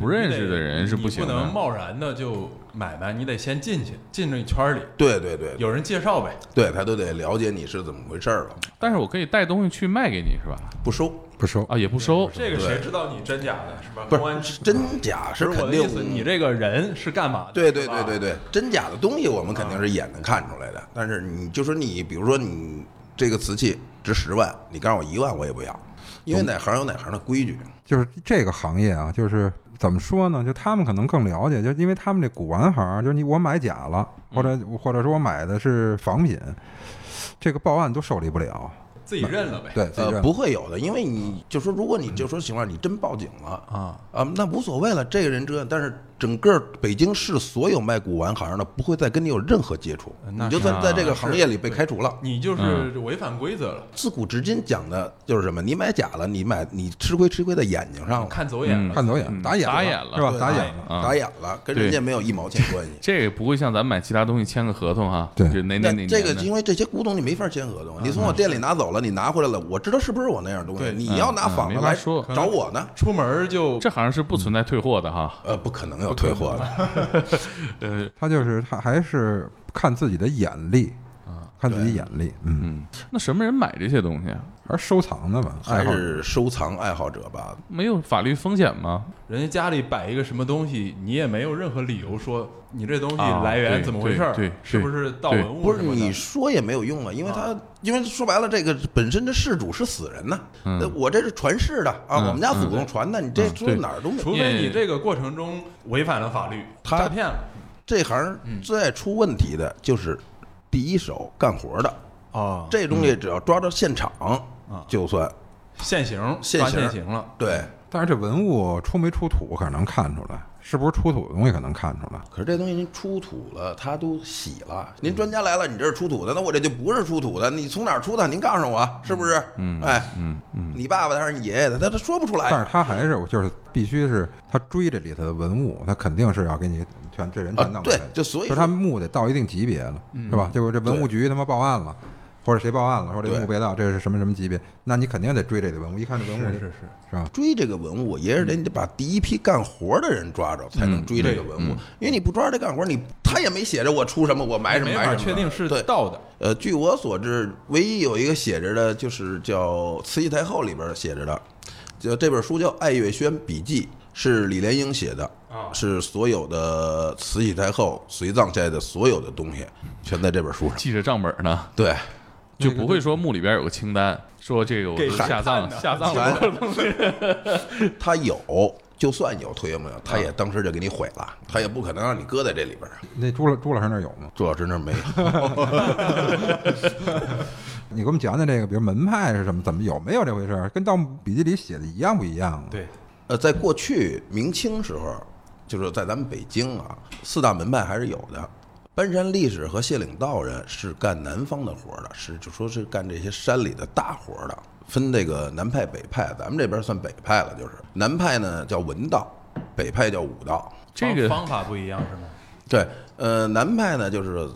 C: 不认识的人是
E: 不
C: 行的。
E: 不能贸然的就买卖，你得先进去，进这圈儿里，
B: 对对对，
E: 有人介绍呗。
B: 对他都得了解你是怎么回事儿了，
C: 但是我可以带东西去卖给你是吧？
B: 不收。
D: 不收。
C: 啊，也不收。
E: 这个谁知道你真假的，是吧？
B: 不
E: 公安
B: 是真假是肯定
E: 是我的意，思，你这个人是干嘛的？
B: 对对对对对，真假的东西我们肯定是眼能看出来的。但是你就说你，比如说你这个瓷器值十万，你告诉我一万我也不要，因为哪行有哪行的规矩。
D: 就是这个行业啊，就是怎么说呢？就他们可能更了解，就因为他们这古玩行，就是你我买假了，或者或者说我买的是仿品，这个报案都受理不了。
E: 自己认了呗。
D: 对，
B: 呃，不会有的，因为你就说，如果你就说情况，你真报警了
E: 啊
B: 啊，那无所谓了，这个人这样，但是整个北京市所有卖古玩行的不会再跟你有任何接触，你就算在这个行业里被开除了。
E: 你就是违反规则了，
B: 自古至今讲的就是什么？你买假了，你买你吃亏吃亏在眼睛上了，
E: 看走眼了。
D: 看走眼，
C: 嗯
D: 打眼
C: 打眼了
D: 是吧？打眼了。
C: 啊
B: 打眼了，跟人家没有一毛钱关系。
C: 这个不会像咱买其他东西签个合同哈，
D: 对
C: 就哪哪
B: 那
C: 哪
B: 这个因为这些古董你没法签合同，你从我店里拿走了，你拿回来了，我知道是不是我那样东西。
E: 对
B: 你要拿仿的来
C: 说
B: 找我呢？
E: 出门就
C: 这好像是不存在退货的哈。
B: 呃，不可能有退货了。
C: 呃，
D: 他就是他还是看自己的眼力
C: 啊，
D: 看自己眼力，嗯，
C: 嗯，那什么人买这些东西啊？
D: 还是收藏的吧，
B: 还。是收藏爱好者吧。
C: 没有法律风险吗？
E: 人家家里摆一个什么东西，你也没有任何理由说你这东西
C: 啊
E: 来源怎么回事儿
C: 对对，
E: 是不是盗文物
B: 不是你说也没有用啊，因为他因为说白了，这个本身这事主是死人呐，
C: 嗯。
B: 呃我这是传世的啊，
C: 嗯
B: 我们家祖宗传的，你这说哪儿都没。
E: 除非你这个过程中违反了法律，
B: 他
E: 诈骗了。
B: 这行最爱出问题的就是第一手干活的，
E: 啊，
B: 这东西只要抓到现场，就算
E: 现行抓
B: 现行
E: 现行了。
B: 对。
D: 但是这文物出没出土可能看出来，是不是出土的东西可能看出来。
B: 可是这东西您出土了，它都洗了。您专家来了，你这是出土的，那我这就不是出土的。你从哪儿出的？您告诉我，是不是？嗯，哎，
C: 嗯嗯，
B: 你爸爸的还是你爷爷的？他他说不出来。
D: 但是他还是就是必须是他追这里头的文物，他肯定是要给你全这人全弄，
B: 啊对就所以说
D: 就他墓得到一定级别了，是吧？就是这文物局他妈报案了，或者谁报案了，说这文物被盗，这是什么什么级别？那你肯定得追这个文物，一看这文物
E: 是是是，
D: 是吧？
B: 追这个文物，也是得你得把第一批干活的人抓着，才能追这个文物。因为你不抓着这干活，你他也没写着我出什么，我埋什么埋什么。
E: 确定是
B: 对。
E: 盗的。
B: 呃，据我所知，唯一有一个写着的，就是叫《慈禧太后》里边写着的，就这本书叫《爱月轩笔记》，是李莲英写的，
E: 啊
B: 是所有的慈禧太后随葬下来的所有的东西，全在这本书上。
C: 记着账本呢，
B: 对，
C: 就不会说墓里边有个清单，说这个我
E: 给
C: 都下葬下葬了。
B: 他有，就算有退没有，他也当时就给你毁了，他也不可能让你搁在这里边儿。
D: 那朱老朱老师那儿有吗？
B: 朱老师那儿没有。
D: 你给我们讲讲这个，比如门派是什么？怎么有没有这回事儿？跟《盗墓笔记》里写的一样不一样？，
E: 对，
B: 呃，在过去明清时候，就是在咱们北京啊，四大门派还是有的。搬山历史和谢岭道人是干南方的活儿的，是就说是干这些山里的大活儿的。分这个南派北派，咱们这边算北派了，就是南派呢叫文道，北派叫武道。
C: 这个
E: 方法不一样是吗？
B: 对，呃，南派呢就是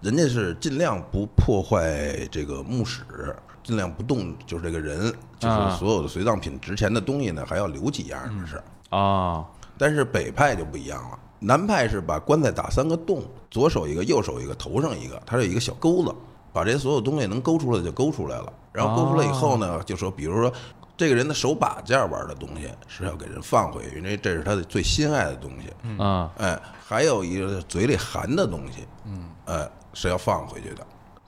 B: 人家是尽量不破坏这个墓室，尽量不动，就是这个人，就是
C: 啊
B: 所有的随葬品值钱的东西呢，还要留几样是。
C: 啊，
B: 但是北派就不一样了，南派是把棺材打三个洞，左手一个，右手一个，头上一个，它是一个小钩子，把这些所有东西能勾出来就勾出来了。然后勾出来以后呢，就说比如说这个人的手把件玩的东西是要给人放回去，因为这是他的最心爱的东西。
C: 啊，
B: 哎，还有一个嘴里含的东西，嗯，哎，是要放回去的。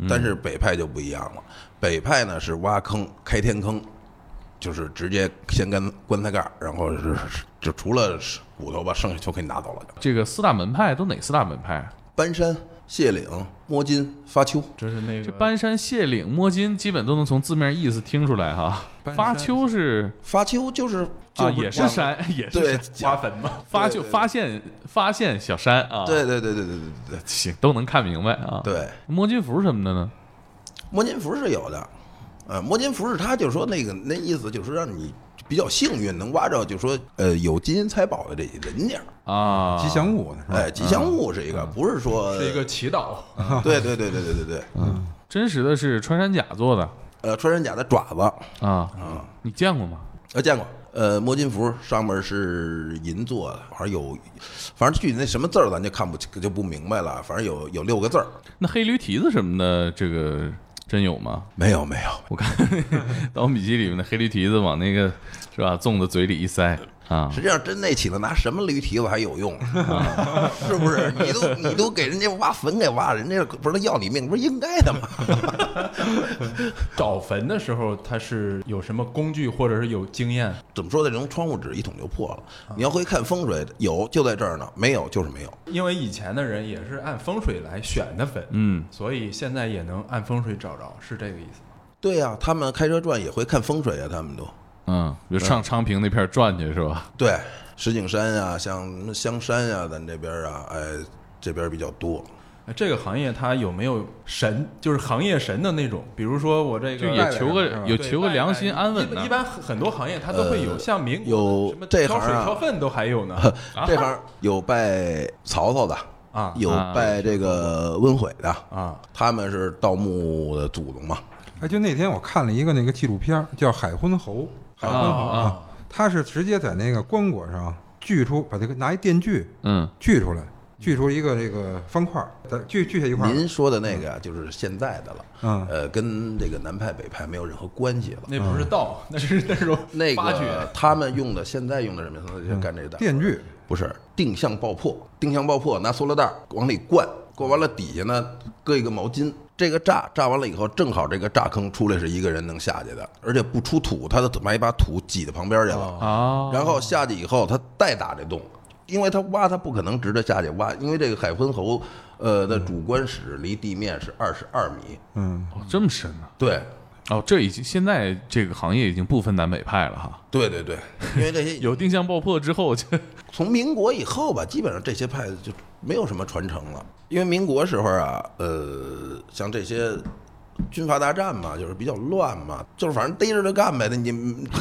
B: 但是北派就不一样了，北派呢是挖坑开天坑，就是直接先干棺材盖儿，然后是就除了骨头吧，剩下就可以拿走了。
C: 这个四大门派都哪四大门派啊？
B: 搬山、卸岭、摸金、发丘，
E: 这是那个
C: 这搬山卸岭摸金，基本都能从字面意思听出来哈。发丘是
B: 发丘就是
C: 啊，
B: 就
C: 也是山，也是
B: 对
C: 山
E: 挖坟嘛，
C: 发就发现发现小山啊。
B: 对对对对对对对
C: 行，都能看明白啊。
B: 对，
C: 摸金符什么的呢？
B: 摸金符是有的，呃，摸金符是他就是说那个那意思就是让你比较幸运能挖着，就是说呃有金银财宝的这些人家，
C: 啊，
D: 吉祥物呢？
B: 哎，吉祥物是一个，不是说
E: 是一个祈祷。
B: 对对对对对对对，嗯
C: 真实的是穿山甲做的
B: 呃，穿山甲的爪子，
C: 啊。你见过吗？
B: 呃，见过。呃，摸金符上面是银做的，反正有，反正具体那什么字儿咱就看不就不明白了。反正有有六个字儿，
C: 那黑驴蹄子什么的，这个真有吗？
B: 没有没有，
C: 我看 《盗墓笔记》里面的黑驴蹄子往那个是吧，粽子嘴里一塞啊
B: 实际上真那起子拿什么驴蹄子还有用，是不是？你都你都给人家挖坟给挖，人家不是要你命，不是应该的吗？
E: 找坟的时候，他是有什么工具，或者是有经验？
B: 怎么说呢？这种窗户纸一捅就破了。你要会看风水，有就在这儿呢，没有就是没有。
E: 因为以前的人也是按风水来选的坟，
C: 嗯，
E: 所以现在也能按风水找着，是这个意思吗？
B: 对呀、他们开车转也会看风水啊，他们都
C: 嗯，比如上昌平那片转去是吧？
B: 对石景山呀、像什么香山呀、咱这边啊，哎，这边比较多。
E: 那这个行业它有没有神，就是行业神的那种？比如说我这个
C: 就也求个有求个良心安稳的
E: 一般很很多行业它都会有，像民国
B: 有
E: 什么
B: 这
E: 挑水
B: 行啊
E: 挑粪都还有呢
B: 这行有拜曹操的，
E: 啊
B: 有拜这个温悔的，
E: 啊！
B: 他们是盗墓的祖宗嘛。
D: 哎，就那天我看了一个那个纪录片儿，叫《海昏侯》，海昏侯
C: 啊啊
D: 他是直接在那个棺椁上锯出，把这个拿一电锯
C: 嗯，
D: 锯出来，锯出一个这个方块儿，再锯锯下一块儿。
B: 您说的那个啊就是现在的了，
D: 嗯
B: 呃，跟这个南派北派没有任何关系了。
E: 那不是道，那是 那种
B: 那个他们用的，现在用的什么？就干这个的
D: 电锯，
B: 不是定向爆破，定向爆破拿塑料袋儿往里灌，灌完了底下呢搁一个毛巾，这个炸炸完了以后，正好这个炸坑出来是一个人能下去的，而且不出土，他的把一把土挤到旁边去了，
C: 啊，
B: 然后下去以后他再打这洞，因为他挖他不可能直着下去挖，因为这个海昏侯呃的主棺室离地面是二十二米，
D: 嗯，
C: 哦这么深呢？
B: 对。
C: 哦，这已经现在这个行业已经不分南北派了哈。
B: 对对对，因为这些
C: 有定向爆破之后，就
B: 从民国以后吧，基本上这些派就没有什么传承了。因为民国时候啊，呃，像这些军阀大战嘛，就是比较乱嘛，就是反正逮着就干呗，那你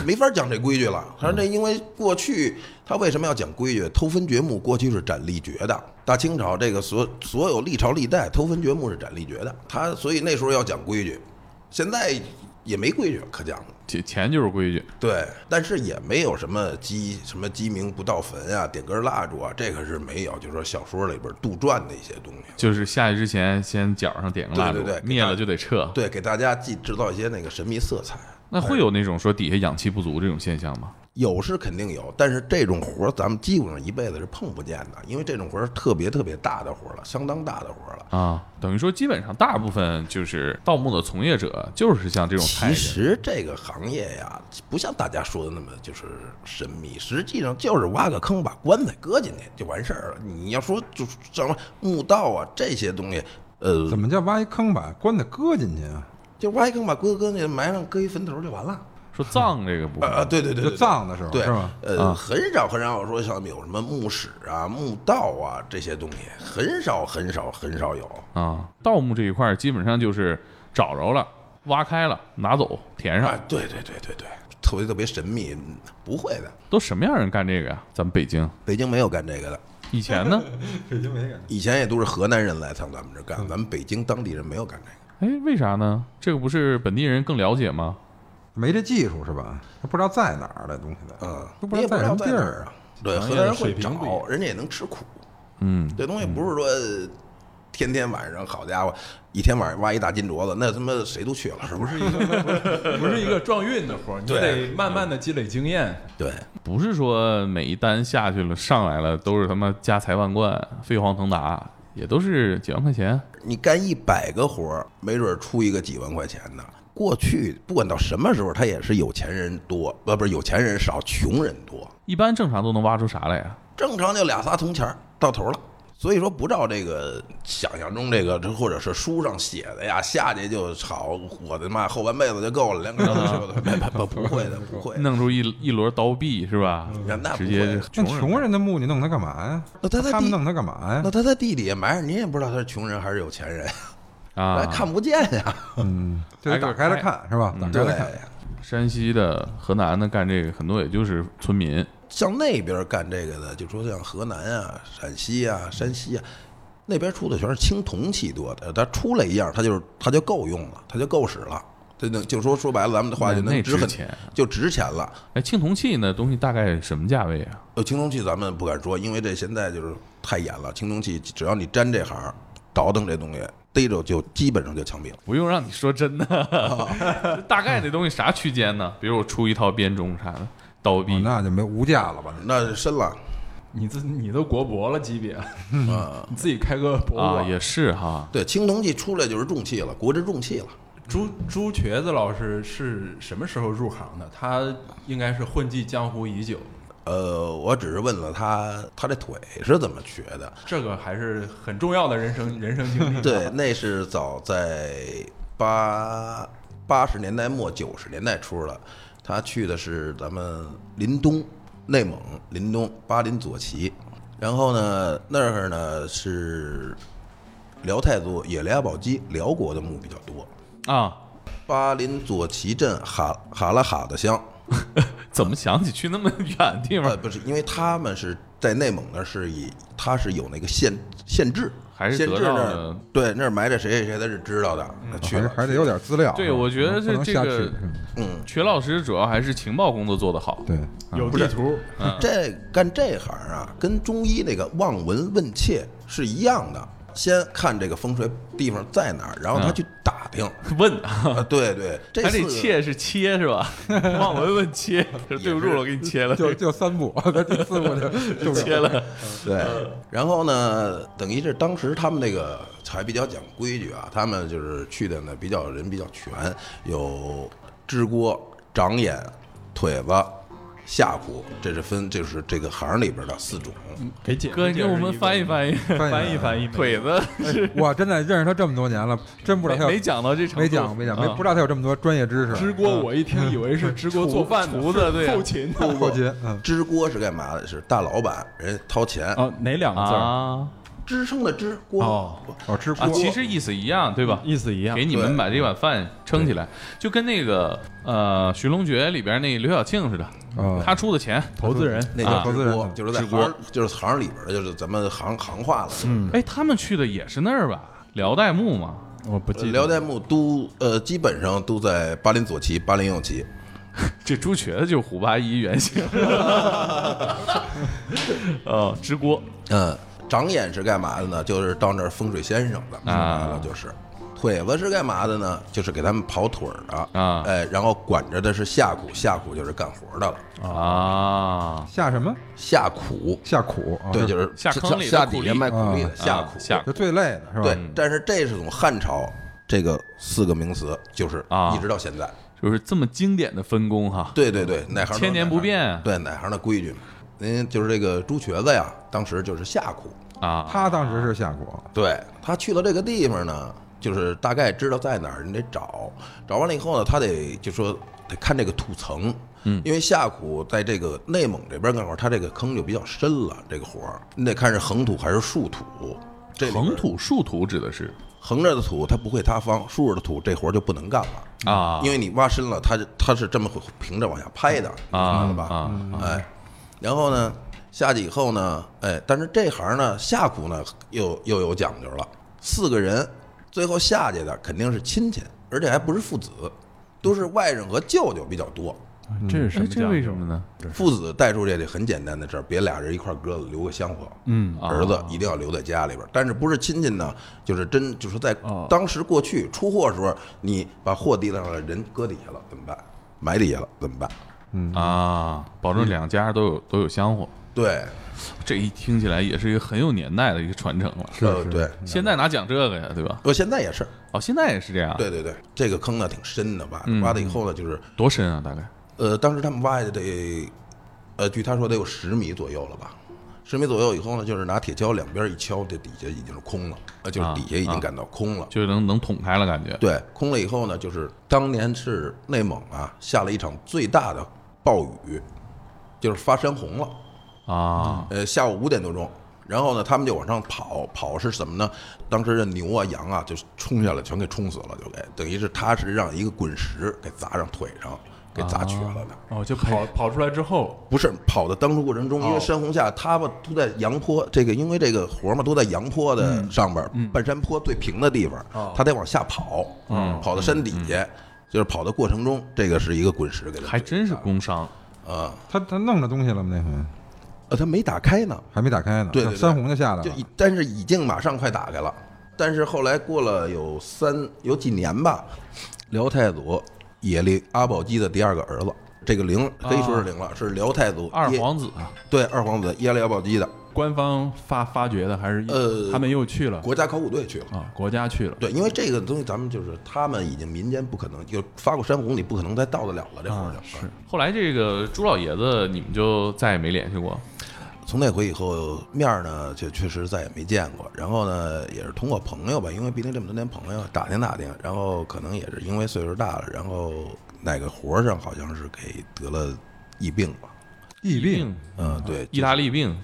B: 没法讲这规矩了。反正这因为过去他为什么要讲规矩？偷分掘墓过去是斩立决的，大清朝这个所所有历朝历代偷分掘墓是斩立决的，他所以那时候要讲规矩，现在也没规矩可讲了。
C: 钱钱就是规矩。
B: 对，但是也没有什么鸡什么鸡鸣不到坟啊，点根蜡烛啊，这个是没有。就是说小说里边杜撰的一些东西，
C: 就是下去之前先脚上点个蜡烛，
B: 对对对
C: 灭了就得撤。
B: 对，给大家既制造一些那个神秘色彩。
C: 那会有那种说底下氧气不足这种现象吗？
B: 有是肯定有，但是这种活儿咱们基本上一辈子是碰不见的，因为这种活儿特别特别大的活儿了，相当大的活儿了。
C: 啊，等于说基本上大部分就是盗墓的从业者，就是像这种
B: 其。实这个行业呀，不像大家说的那么就是神秘，实际上就是挖个坑，把棺材搁进去就完事儿了。你要说就什么墓道啊这些东西，呃，
D: 怎么叫挖一坑把棺材搁进去啊？
B: 就挖一坑把龟搁那，埋上搁一坟头就完了。
C: 说葬这个部分
B: 啊啊，对对对，
D: 就葬的时候
B: 对
D: 是吧？
B: 呃，
C: 啊
B: 很少很少说像有什么墓室啊、墓道啊这些东西，很少很少很少有。
C: 啊，盗墓这一块儿基本上就是找着了，挖开了，拿走填上
B: 啊。，对对对对对，特别特别神秘，嗯不会的，
C: 都什么样人干这个呀？咱们北京
B: 北京没有干这个的，
C: 以前呢？
D: 北京没干。
B: 以前也都是河南人来上咱们这儿干，咱们北京当地人没有干这个。
C: 哎，为啥呢？这个不是本地人更了解吗？
D: 没这技术是吧？他不知道在哪儿的东西的，
B: 嗯，
D: 都不
B: 知道
D: 在什么地儿
B: 啊。对，
E: 行业的
B: 河南人会找，人家也能吃苦。
C: 嗯，
B: 这东西不是说天天晚上，好家伙，一天晚上挖一大金镯子，那他妈谁都去了，是不是？
E: 不是一个撞运的活儿，你
B: 对
E: 得慢慢的积累经验。
B: 对，
C: 不是说每一单下去了上来了都是他妈家财万贯、飞黄腾达，也都是几万块钱。
B: 你干一百个活儿，没准儿出一个几万块钱的。过去不管到什么时候，他也是有钱人多，呃，不是有钱人少，穷人多。
C: 一般正常都能挖出啥来呀？
B: 正常就俩仨铜钱儿到头了。所以说不照这个想象中这个，或者是书上写的呀，下去就炒，我的妈，后半辈子就够了，连个人都吃不 了。不会的，不会。
C: 弄出一一摞刀币是吧？
B: 那那不
C: 直接
D: 那穷人的墓你弄它干嘛呀？
B: 那他在地
D: 他们弄它干嘛呀
B: 那？他在地底下埋着，你也不知道他是穷人还是有钱人，
C: 啊，
B: 看不见呀。
D: 嗯，就得打开来看是吧？打开
B: 对
C: 山西的、河南的干这个，很多也就是村民。
B: 像那边干这个的，就说像河南啊、陕西啊、山西啊，那边出的全是青铜器多的，它出来一样，它就是它就够用了，它就够使了。这能就说说白了，咱们的话就
C: 那那
B: 能值
C: 钱
B: 就值钱了。
C: 哎，青铜器那东西大概什么价位啊？
B: 呃，青铜器咱们不敢说，因为这现在就是太严了。青铜器只要你沾这行，倒腾这东西，逮着就基本上就枪毙了。
C: 不用让你说真的，大概这东西啥区间呢？比如我出一套编钟啥的，刀币
D: 哦，那就没无价了吧？
B: 那深了
E: 你自你都国博了级别，
B: 嗯！
E: 你自己开个博物
C: 啊，
E: 馆。
C: 也是哈。
B: 对，青铜器出来就是重器了，国之重器了。
E: 朱朱瘸子老师是什么时候入行的？他应该是混迹江湖已久，
B: 呃，我只是问了他，他这腿是怎么瘸的？
E: 这个还是很重要的人生人生经历。
B: 对，那是早在八八十年代末九十年代初了。他去的是咱们林东，内蒙林东巴林左旗，然后呢那儿呢是辽太祖野利亚宝鸡辽国的墓比较多。
C: 啊，
B: 巴林左旗镇哈哈拉哈的乡，
C: 怎么想起去那么远的地
B: 呃，
C: 方？
B: 不是，因为他们是在内蒙那儿是以他是有那个县县志，
C: 还是得到的
B: 儿对那儿埋着谁谁谁他是知道的，确实
D: 还是还得有点资料。
C: 对我觉得
D: 不能
C: 这个
D: 嗯
B: 嗯，
C: 瘸老师主要还是情报工作做得好。
D: 对，
E: 有地图，
B: 这干这行啊，跟中医那个望闻问切是一样的。先看这个风水地方在哪儿，然后他
C: 嗯
B: 去打听。
C: 问，
B: 啊，对对，这
C: 还得切是切是吧？望闻问切，对不住了，我给你切了，
D: 就就三步，他第四步就就
C: 切了。
B: 对，然后呢，等于是当时他们那个还比较讲规矩啊，他们就是去的呢比较人比较全，有支锅、长眼、腿子、下胯，这是分就是这个行里边的四种。
E: 给解
C: 哥，你给我们翻译翻译。
E: 翻译翻译
C: 腿子。是
D: 我真的认识他这么多年了，真不知道他有
C: 没没讲到这程度，
D: 没讲没讲没
C: 啊。
D: 不知道他有这么多专业知识。
E: 支锅，我一听以为是支锅做饭的
C: 厨子对啊。
E: 后勤。的
D: 后勤，嗯，
B: 支锅是干嘛的？是大老板人掏钱，
E: 哦，哪两个字儿？
C: 啊
B: 支撑的支锅。
E: 哦
C: 啊，
D: 哦吃锅，
C: 其实意思一样，对吧？
E: 意思一样
C: 给。你们把这碗饭撑起来，就跟那个呃《寻龙诀》里边那刘晓庆似的，
D: 啊
C: 他出的钱，
E: 投资人
B: 那
C: 啊
B: 叫，
D: 投资人
B: 就是在就是行里边的，就是咱们行行话了。
E: 嗯，
C: 哎，他们去的也是那儿吧？辽代墓嘛，
E: 我不记得。
B: 辽代墓都呃基本上都在巴林左旗、巴林右旗。
C: 这朱瘸子就是虎八一原型。哦，支锅
B: 嗯，长眼是干嘛的呢？就是到那儿风水先生的，说
C: 啊
B: 白了就是。腿子是干嘛的呢？就是给他们跑腿儿的
C: 啊
B: 哎，然后管着的是下苦，下苦就是干活的了。
C: 啊，
D: 下什么
B: 下苦，
D: 下苦啊？
B: 对，就是
C: 下坑里
B: 下
C: 苦力
B: 底下卖苦力的
D: 啊
B: 下苦。
C: 下
D: 就最累的是吧？
B: 对，但是这是从汉朝这个四个名词，就是
C: 啊
B: 一直到现在。
C: 就是这么经典的分工哈。
B: 对对对，哪行都
C: 千年不变
B: 对，哪行的规矩嘛。您就是这个朱瘸子呀，当时就是下苦。
C: 啊，
D: 他当时是下苦，
B: 对他去了这个地方呢，就是大概知道在哪儿，你得找。找完了以后呢，他得就说得看这个土层，
C: 嗯
B: 因为下苦在这个内蒙这边干活，他这个坑就比较深了，这个活儿你得看是横土还是竖土。这
C: 横土竖土指的是
B: 横着的土它不会塌方，竖着的土这活儿就不能干了，
C: 啊，
B: 因为你挖深了，它它是这么平着往下拍的，明白
C: 啊
B: 了吧？
C: 啊
B: 哎，然后呢，下去以后呢，哎，但是这行呢，下苦呢又又有讲究了，四个人最后下去的肯定是亲戚，而且还不是父子，都是外甥和舅舅比较多。
E: 这是什么？
C: 哎这为什么？呢？
B: 父子带出这里很简单的事儿，别俩人一块儿鸽子留个香火。
E: 嗯
C: 啊
B: 儿子一定要留在家里边儿，但是不是亲戚呢？就是真就是在
E: 哦
B: 当时过去出货的时候，你把货递上了，人搁底下了怎么办？埋底下了怎么办？
C: 啊，保证两家都有都有香火。
B: 对，
C: 这一听起来也是一个很有年代的一个传承了。
B: 是，对，
C: 现在哪讲这个呀，对吧？
B: 我现在也是，
C: 哦，现在也是这样。，
B: 对对对，这个坑呢挺深的吧？挖了以后呢，就是
C: 多深啊？大概
B: 呃，当时他们挖的得，呃，据他说得有十米左右了吧？十米左右以后呢，就是拿铁锹两边一敲，这底下已经是空了，呃，就是
C: 啊
B: 底下已经
C: 啊
B: 感到空了。
C: 就是能能捅开了，感觉。
B: 对，空了以后呢，就是当年是内蒙啊下了一场最大的暴雨，就是发山洪了。
C: 啊，
B: 呃，下午五点多钟，然后呢，他们就往上跑，跑是什么呢？当时这牛啊、羊啊，就冲下来，全给冲死了，就给等于是他是让一个滚石给砸上腿上，给砸瘸了的。
E: 哦，就跑跑出来之后，
B: 不是跑的当初过程中，因为
E: 哦
B: 山洪下，他们都在阳坡，这个因为这个活嘛都在阳坡的上边儿，半山坡最平的地方
E: 哦，
B: 他得往下跑，跑到山底下，就是跑的过程中，这个是一个滚石给他
C: 还真是工伤。
B: 啊，
D: 他他弄着东西了吗？那回
B: 呃，他没打开呢，
D: 还没打开呢，
B: 对对对。
D: 山洪就下来了。
B: 就但是已经马上快打开了，但是后来过了有三有几年吧，辽太祖耶律阿保机的第二个儿子，这个陵可以说是陵了，是辽太祖
C: 二皇子
B: 对二皇子耶律阿保机的
E: 官方发发掘的还是
B: 呃
E: 他们又去了
B: 国家考古队去了。
E: 啊，国家去了
B: 对，因为这个东西咱们就是他们已经民间不可能，就发过山洪，你不可能再到得了了这会儿
E: 啊，
B: 就是
C: 后来这个朱老爷子，你们就再也没联系过。
B: 从那回以后，面儿呢就确实再也没见过。然后呢，也是通过朋友吧，因为毕竟这么多年朋友打听打听，然后可能也是因为岁数大了，然后哪个活儿上好像是给得了疫病吧。
D: 疫病，
B: 嗯，对，
C: 意大利病，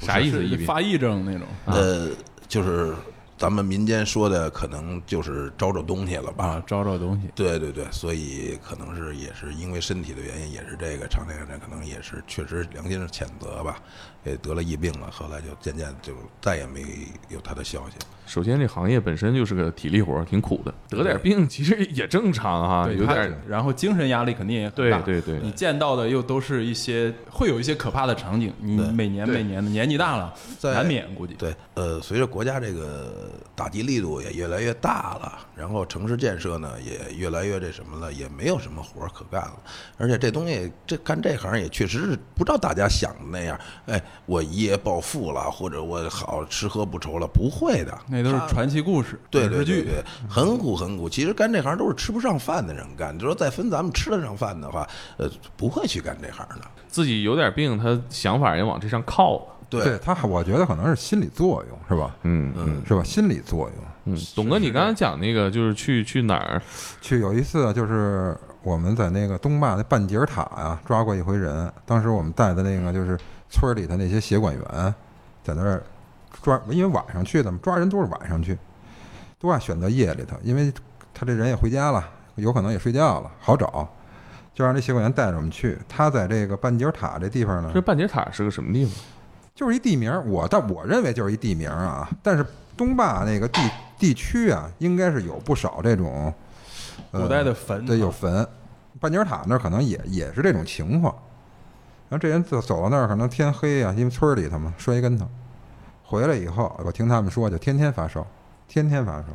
C: 啥意思？疫病
E: 发疫症那种。
B: 呃，就是咱们民间说的，可能就是招着东西了吧。
E: 啊，招招东西。
B: 对对对，所以可能是也是因为身体的原因，也是这个常年这可能也是确实良心上谴责吧，也得了疫病了，后来就渐渐就再也没有他的消息。
C: 首先，这行业本身就是个体力活，挺苦的，得点病 其实也正常啊，
E: 对他
C: 有点
E: 然后精神压力肯定也很
C: 对
E: 大。
C: 对对
E: 你见到的又都是一些会有一些可怕的场景，你每年每年的年纪大了，
B: 在
E: 难免估计。
B: 对，呃，随着国家这个打击力度也越来越大了，然后城市建设呢也越来越这什么了，也没有什么活儿可干了。而且这东西，这干这行也确实是不知道大家想的那样，哎，我一夜暴富了，或者我好吃喝不愁了，不会的，
E: 那都是传奇故事。
B: 对对对，很苦很苦。其实干这行都是吃不上饭的人干。就说再分咱们吃得上饭的话，呃，不会去干这行的。
C: 自己有点病，他想法也往这上靠。
B: 对，
D: 他，我觉得可能是心理作用，是吧？
C: 嗯嗯
D: 是吧？心理作用。
C: 嗯，董哥，你刚才讲那个就是去去哪儿？
D: 去有一次就是我们在那个东坝那半截塔呀、抓过一回人，当时我们带的那个就是村里的那些协管员在那儿抓，因为晚上去的嘛，抓人都是晚上去，都爱选择夜里头，因为他这人也回家了，有可能也睡觉了，好找，就让这协管员带着我们去。他在这个半截塔这地方呢
C: 这，半截塔是个什么地方？
D: 就是一地名儿，我但我认为就是一地名儿啊。但是东坝那个地地区啊，应该是有不少这种、呃、
E: 古代的坟
D: 对，有坟。半截塔那儿可能也也是这种情况。然后这人走走到那儿，可能天黑啊，因为村儿里头嘛，摔一跟头。回来以后，我听他们说，就天天发烧，天天发烧。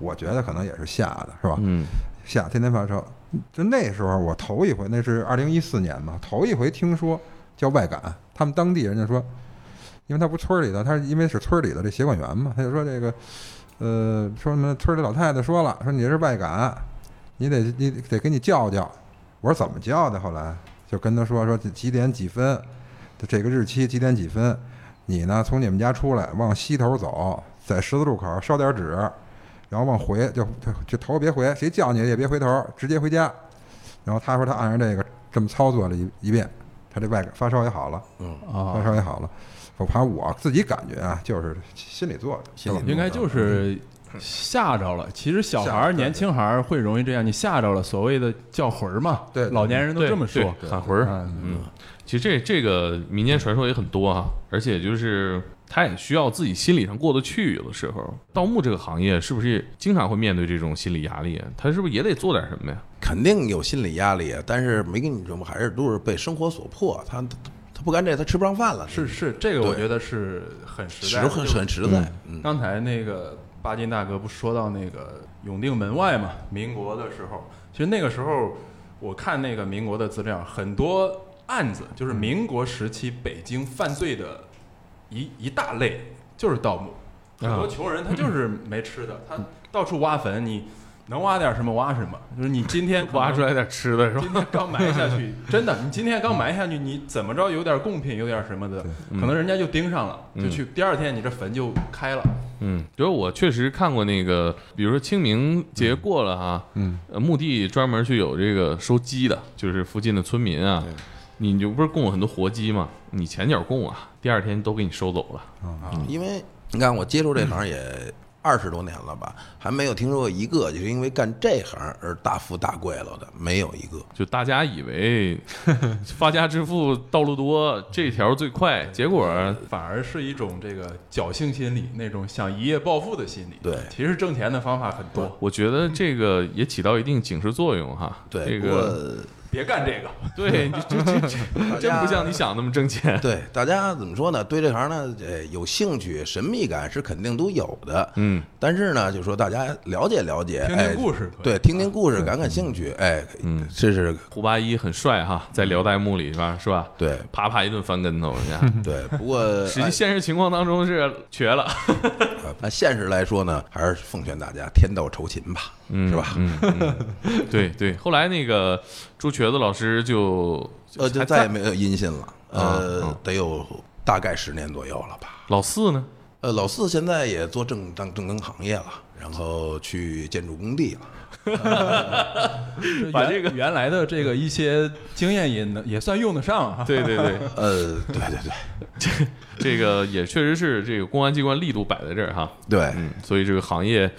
D: 我觉得可能也是吓的，是吧？
C: 嗯，
D: 吓，天天发烧。就那时候我头一回，那是二零一四年嘛，头一回听说叫外感，他们当地人就说，因为他不村里的，他是因为是村里的这协管员嘛，他就说这个，呃，说什么村里老太太说了，说你这是外感，你得你得给你叫叫。我说怎么叫的？后来就跟他说说几点几分，这个日期几点几分，你呢从你们家出来往西头走，在十字路口烧点纸，然后往回就就就头别回，谁叫你也别回头，直接回家。然后他说他按照这个这么操作了一一遍，他这外感发烧也好了，发
E: 啊，
D: 烧也好了。我怕我自己感觉啊，就是心理作用，
B: 心理
E: 应该就是吓着了。其实小孩儿、年轻孩儿会容易这样，你吓着了，所谓的叫魂儿嘛。
D: 对对
E: 老年人都这么说。
C: 喊魂儿。
E: 嗯，
C: 嗯，其实这这个民间传说也很多哈，而且就是他也需要自己心理上过得去。有的时候，盗墓这个行业是不是也经常会面对这种心理压力？他是不是也得做点什么呀？
B: 肯定有心理压力，但是没跟你说吗？还是都是被生活所迫，他他他不干这，他吃不上饭了。
E: 是是，这个我觉得是很实
B: 实
E: 在的，
B: 很很实在。嗯，
E: 刚才那个巴金大哥不说到那个永定门外嘛？民国的时候，其实那个时候我看那个民国的资料，很多案子就是民国时期北京犯罪的一一大类就是盗墓。很多穷人他就是没吃的，他到处挖坟，你能挖点什么挖什么。就是你今天
C: 挖出来点吃的是吧？
E: 今天刚埋下去，真的，你今天刚埋下去，你怎么着有点贡品，有点什么的，可能人家就盯上了，就去第二天你这坟就开了。
C: 嗯，就是我确实看过那个，比如说清明节过了哈，
D: 嗯，
C: 呃，墓地专门去有这个收鸡的，就是附近的村民啊，你就不是供了很多活鸡吗？你前脚供啊，第二天都给你收走了。
B: 因为你看我接触这行也二十多年了吧，还没有听说过一个就是因为干这行而大富大贵了的，没有一个。
C: 就大家以为发家致富道路多，这条最快，结果
E: 反而是一种这个侥幸心理，那种想一夜暴富的心理。
B: 对
E: 其实挣钱的方法很多，
C: 我觉得这个也起到一定警示作用哈。
B: 对，
C: 这
B: 不过
C: 个
E: 别干这个。
C: 对，这这这这真不像你想那么挣钱。
B: 对大家怎么说呢？对这行呢，呃，有兴趣、神秘感是肯定都有的。
C: 嗯，
B: 但是呢，就说大家了解了解，
E: 听听
B: 哎
E: 故事
B: 对，听听故事，感感兴趣，哎，
C: 嗯
B: 这是
C: 胡八一很帅哈，在辽代墓里是吧？是吧？
B: 对
C: 啪啪一顿翻跟头，人家。
B: 对。不过
C: 实际现实情况当中是瘸了，
B: 那现实来说呢，还是奉劝大家天道酬勤吧，
C: 嗯
B: 是吧？
C: 嗯，嗯 对对。后来那个朱瘸子老师就
B: 呃，就再也没有音信了，
C: 啊
B: 呃
C: 啊，
B: 得有大概十年左右了吧。
C: 老四呢？
B: 呃，老四现在也做正当正更行业了，然后去建筑工地了。
C: 把这个
E: 原原来的这个一些经验也能也算用得上啊。
C: 对对对，
B: 呃，对对对
C: 这个也确实是这个公安机关力度摆在这儿哈。
B: 对
C: 嗯，所以这个行业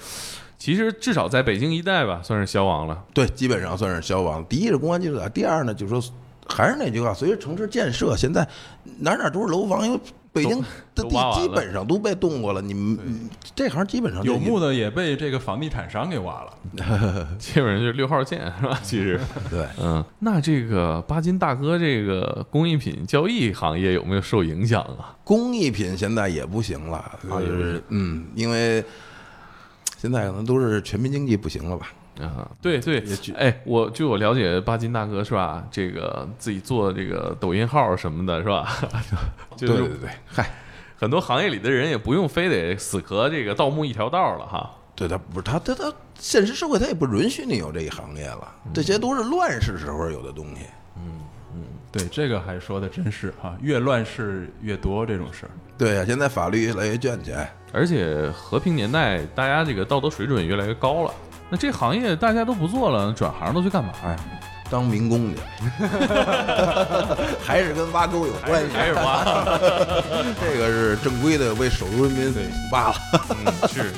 C: 其实至少在北京一带吧，算是消亡了。
B: 对，基本上算是消亡。第一是公安技术打，第二呢，就是说还是那句话，随着城市建设，现在哪哪都是楼房，因为北京的地基本上都被动过了。你们嗯这行基本上
E: 有墓的也被这个房地产商给挖了。
C: 基本上就是六号线是吧？其实，
B: 对。
C: 嗯，那这个巴金大哥这个工艺品交易行业有没有受影响啊？
B: 工艺品现在也不行了，啊就是嗯，因为现在可能都是全民经济不行了吧？
C: 啊，对对，哎，我据我了解，巴金大哥是吧？这个自己做这个抖音号什么的，是吧？就是
B: 对对对，嗨，
C: 很多行业里的人也不用非得死磕这个盗墓一条道了哈。
B: 对他不是他他他现实社会他也不允许你有这一行业了，这些都是乱世时候有的东西。
E: 对，这个还说的真是哈，越乱世越多这种事儿。
B: 对呀、现在法律越来越健全，
C: 而且和平年代，大家这个道德水准越来越高了。那这行业大家都不做了，转行都去干嘛呀？
B: 当民工去，还是跟挖沟有关系。
C: 还是挖？
B: 这个是正规的为首都人民挖了。
C: 嗯，是。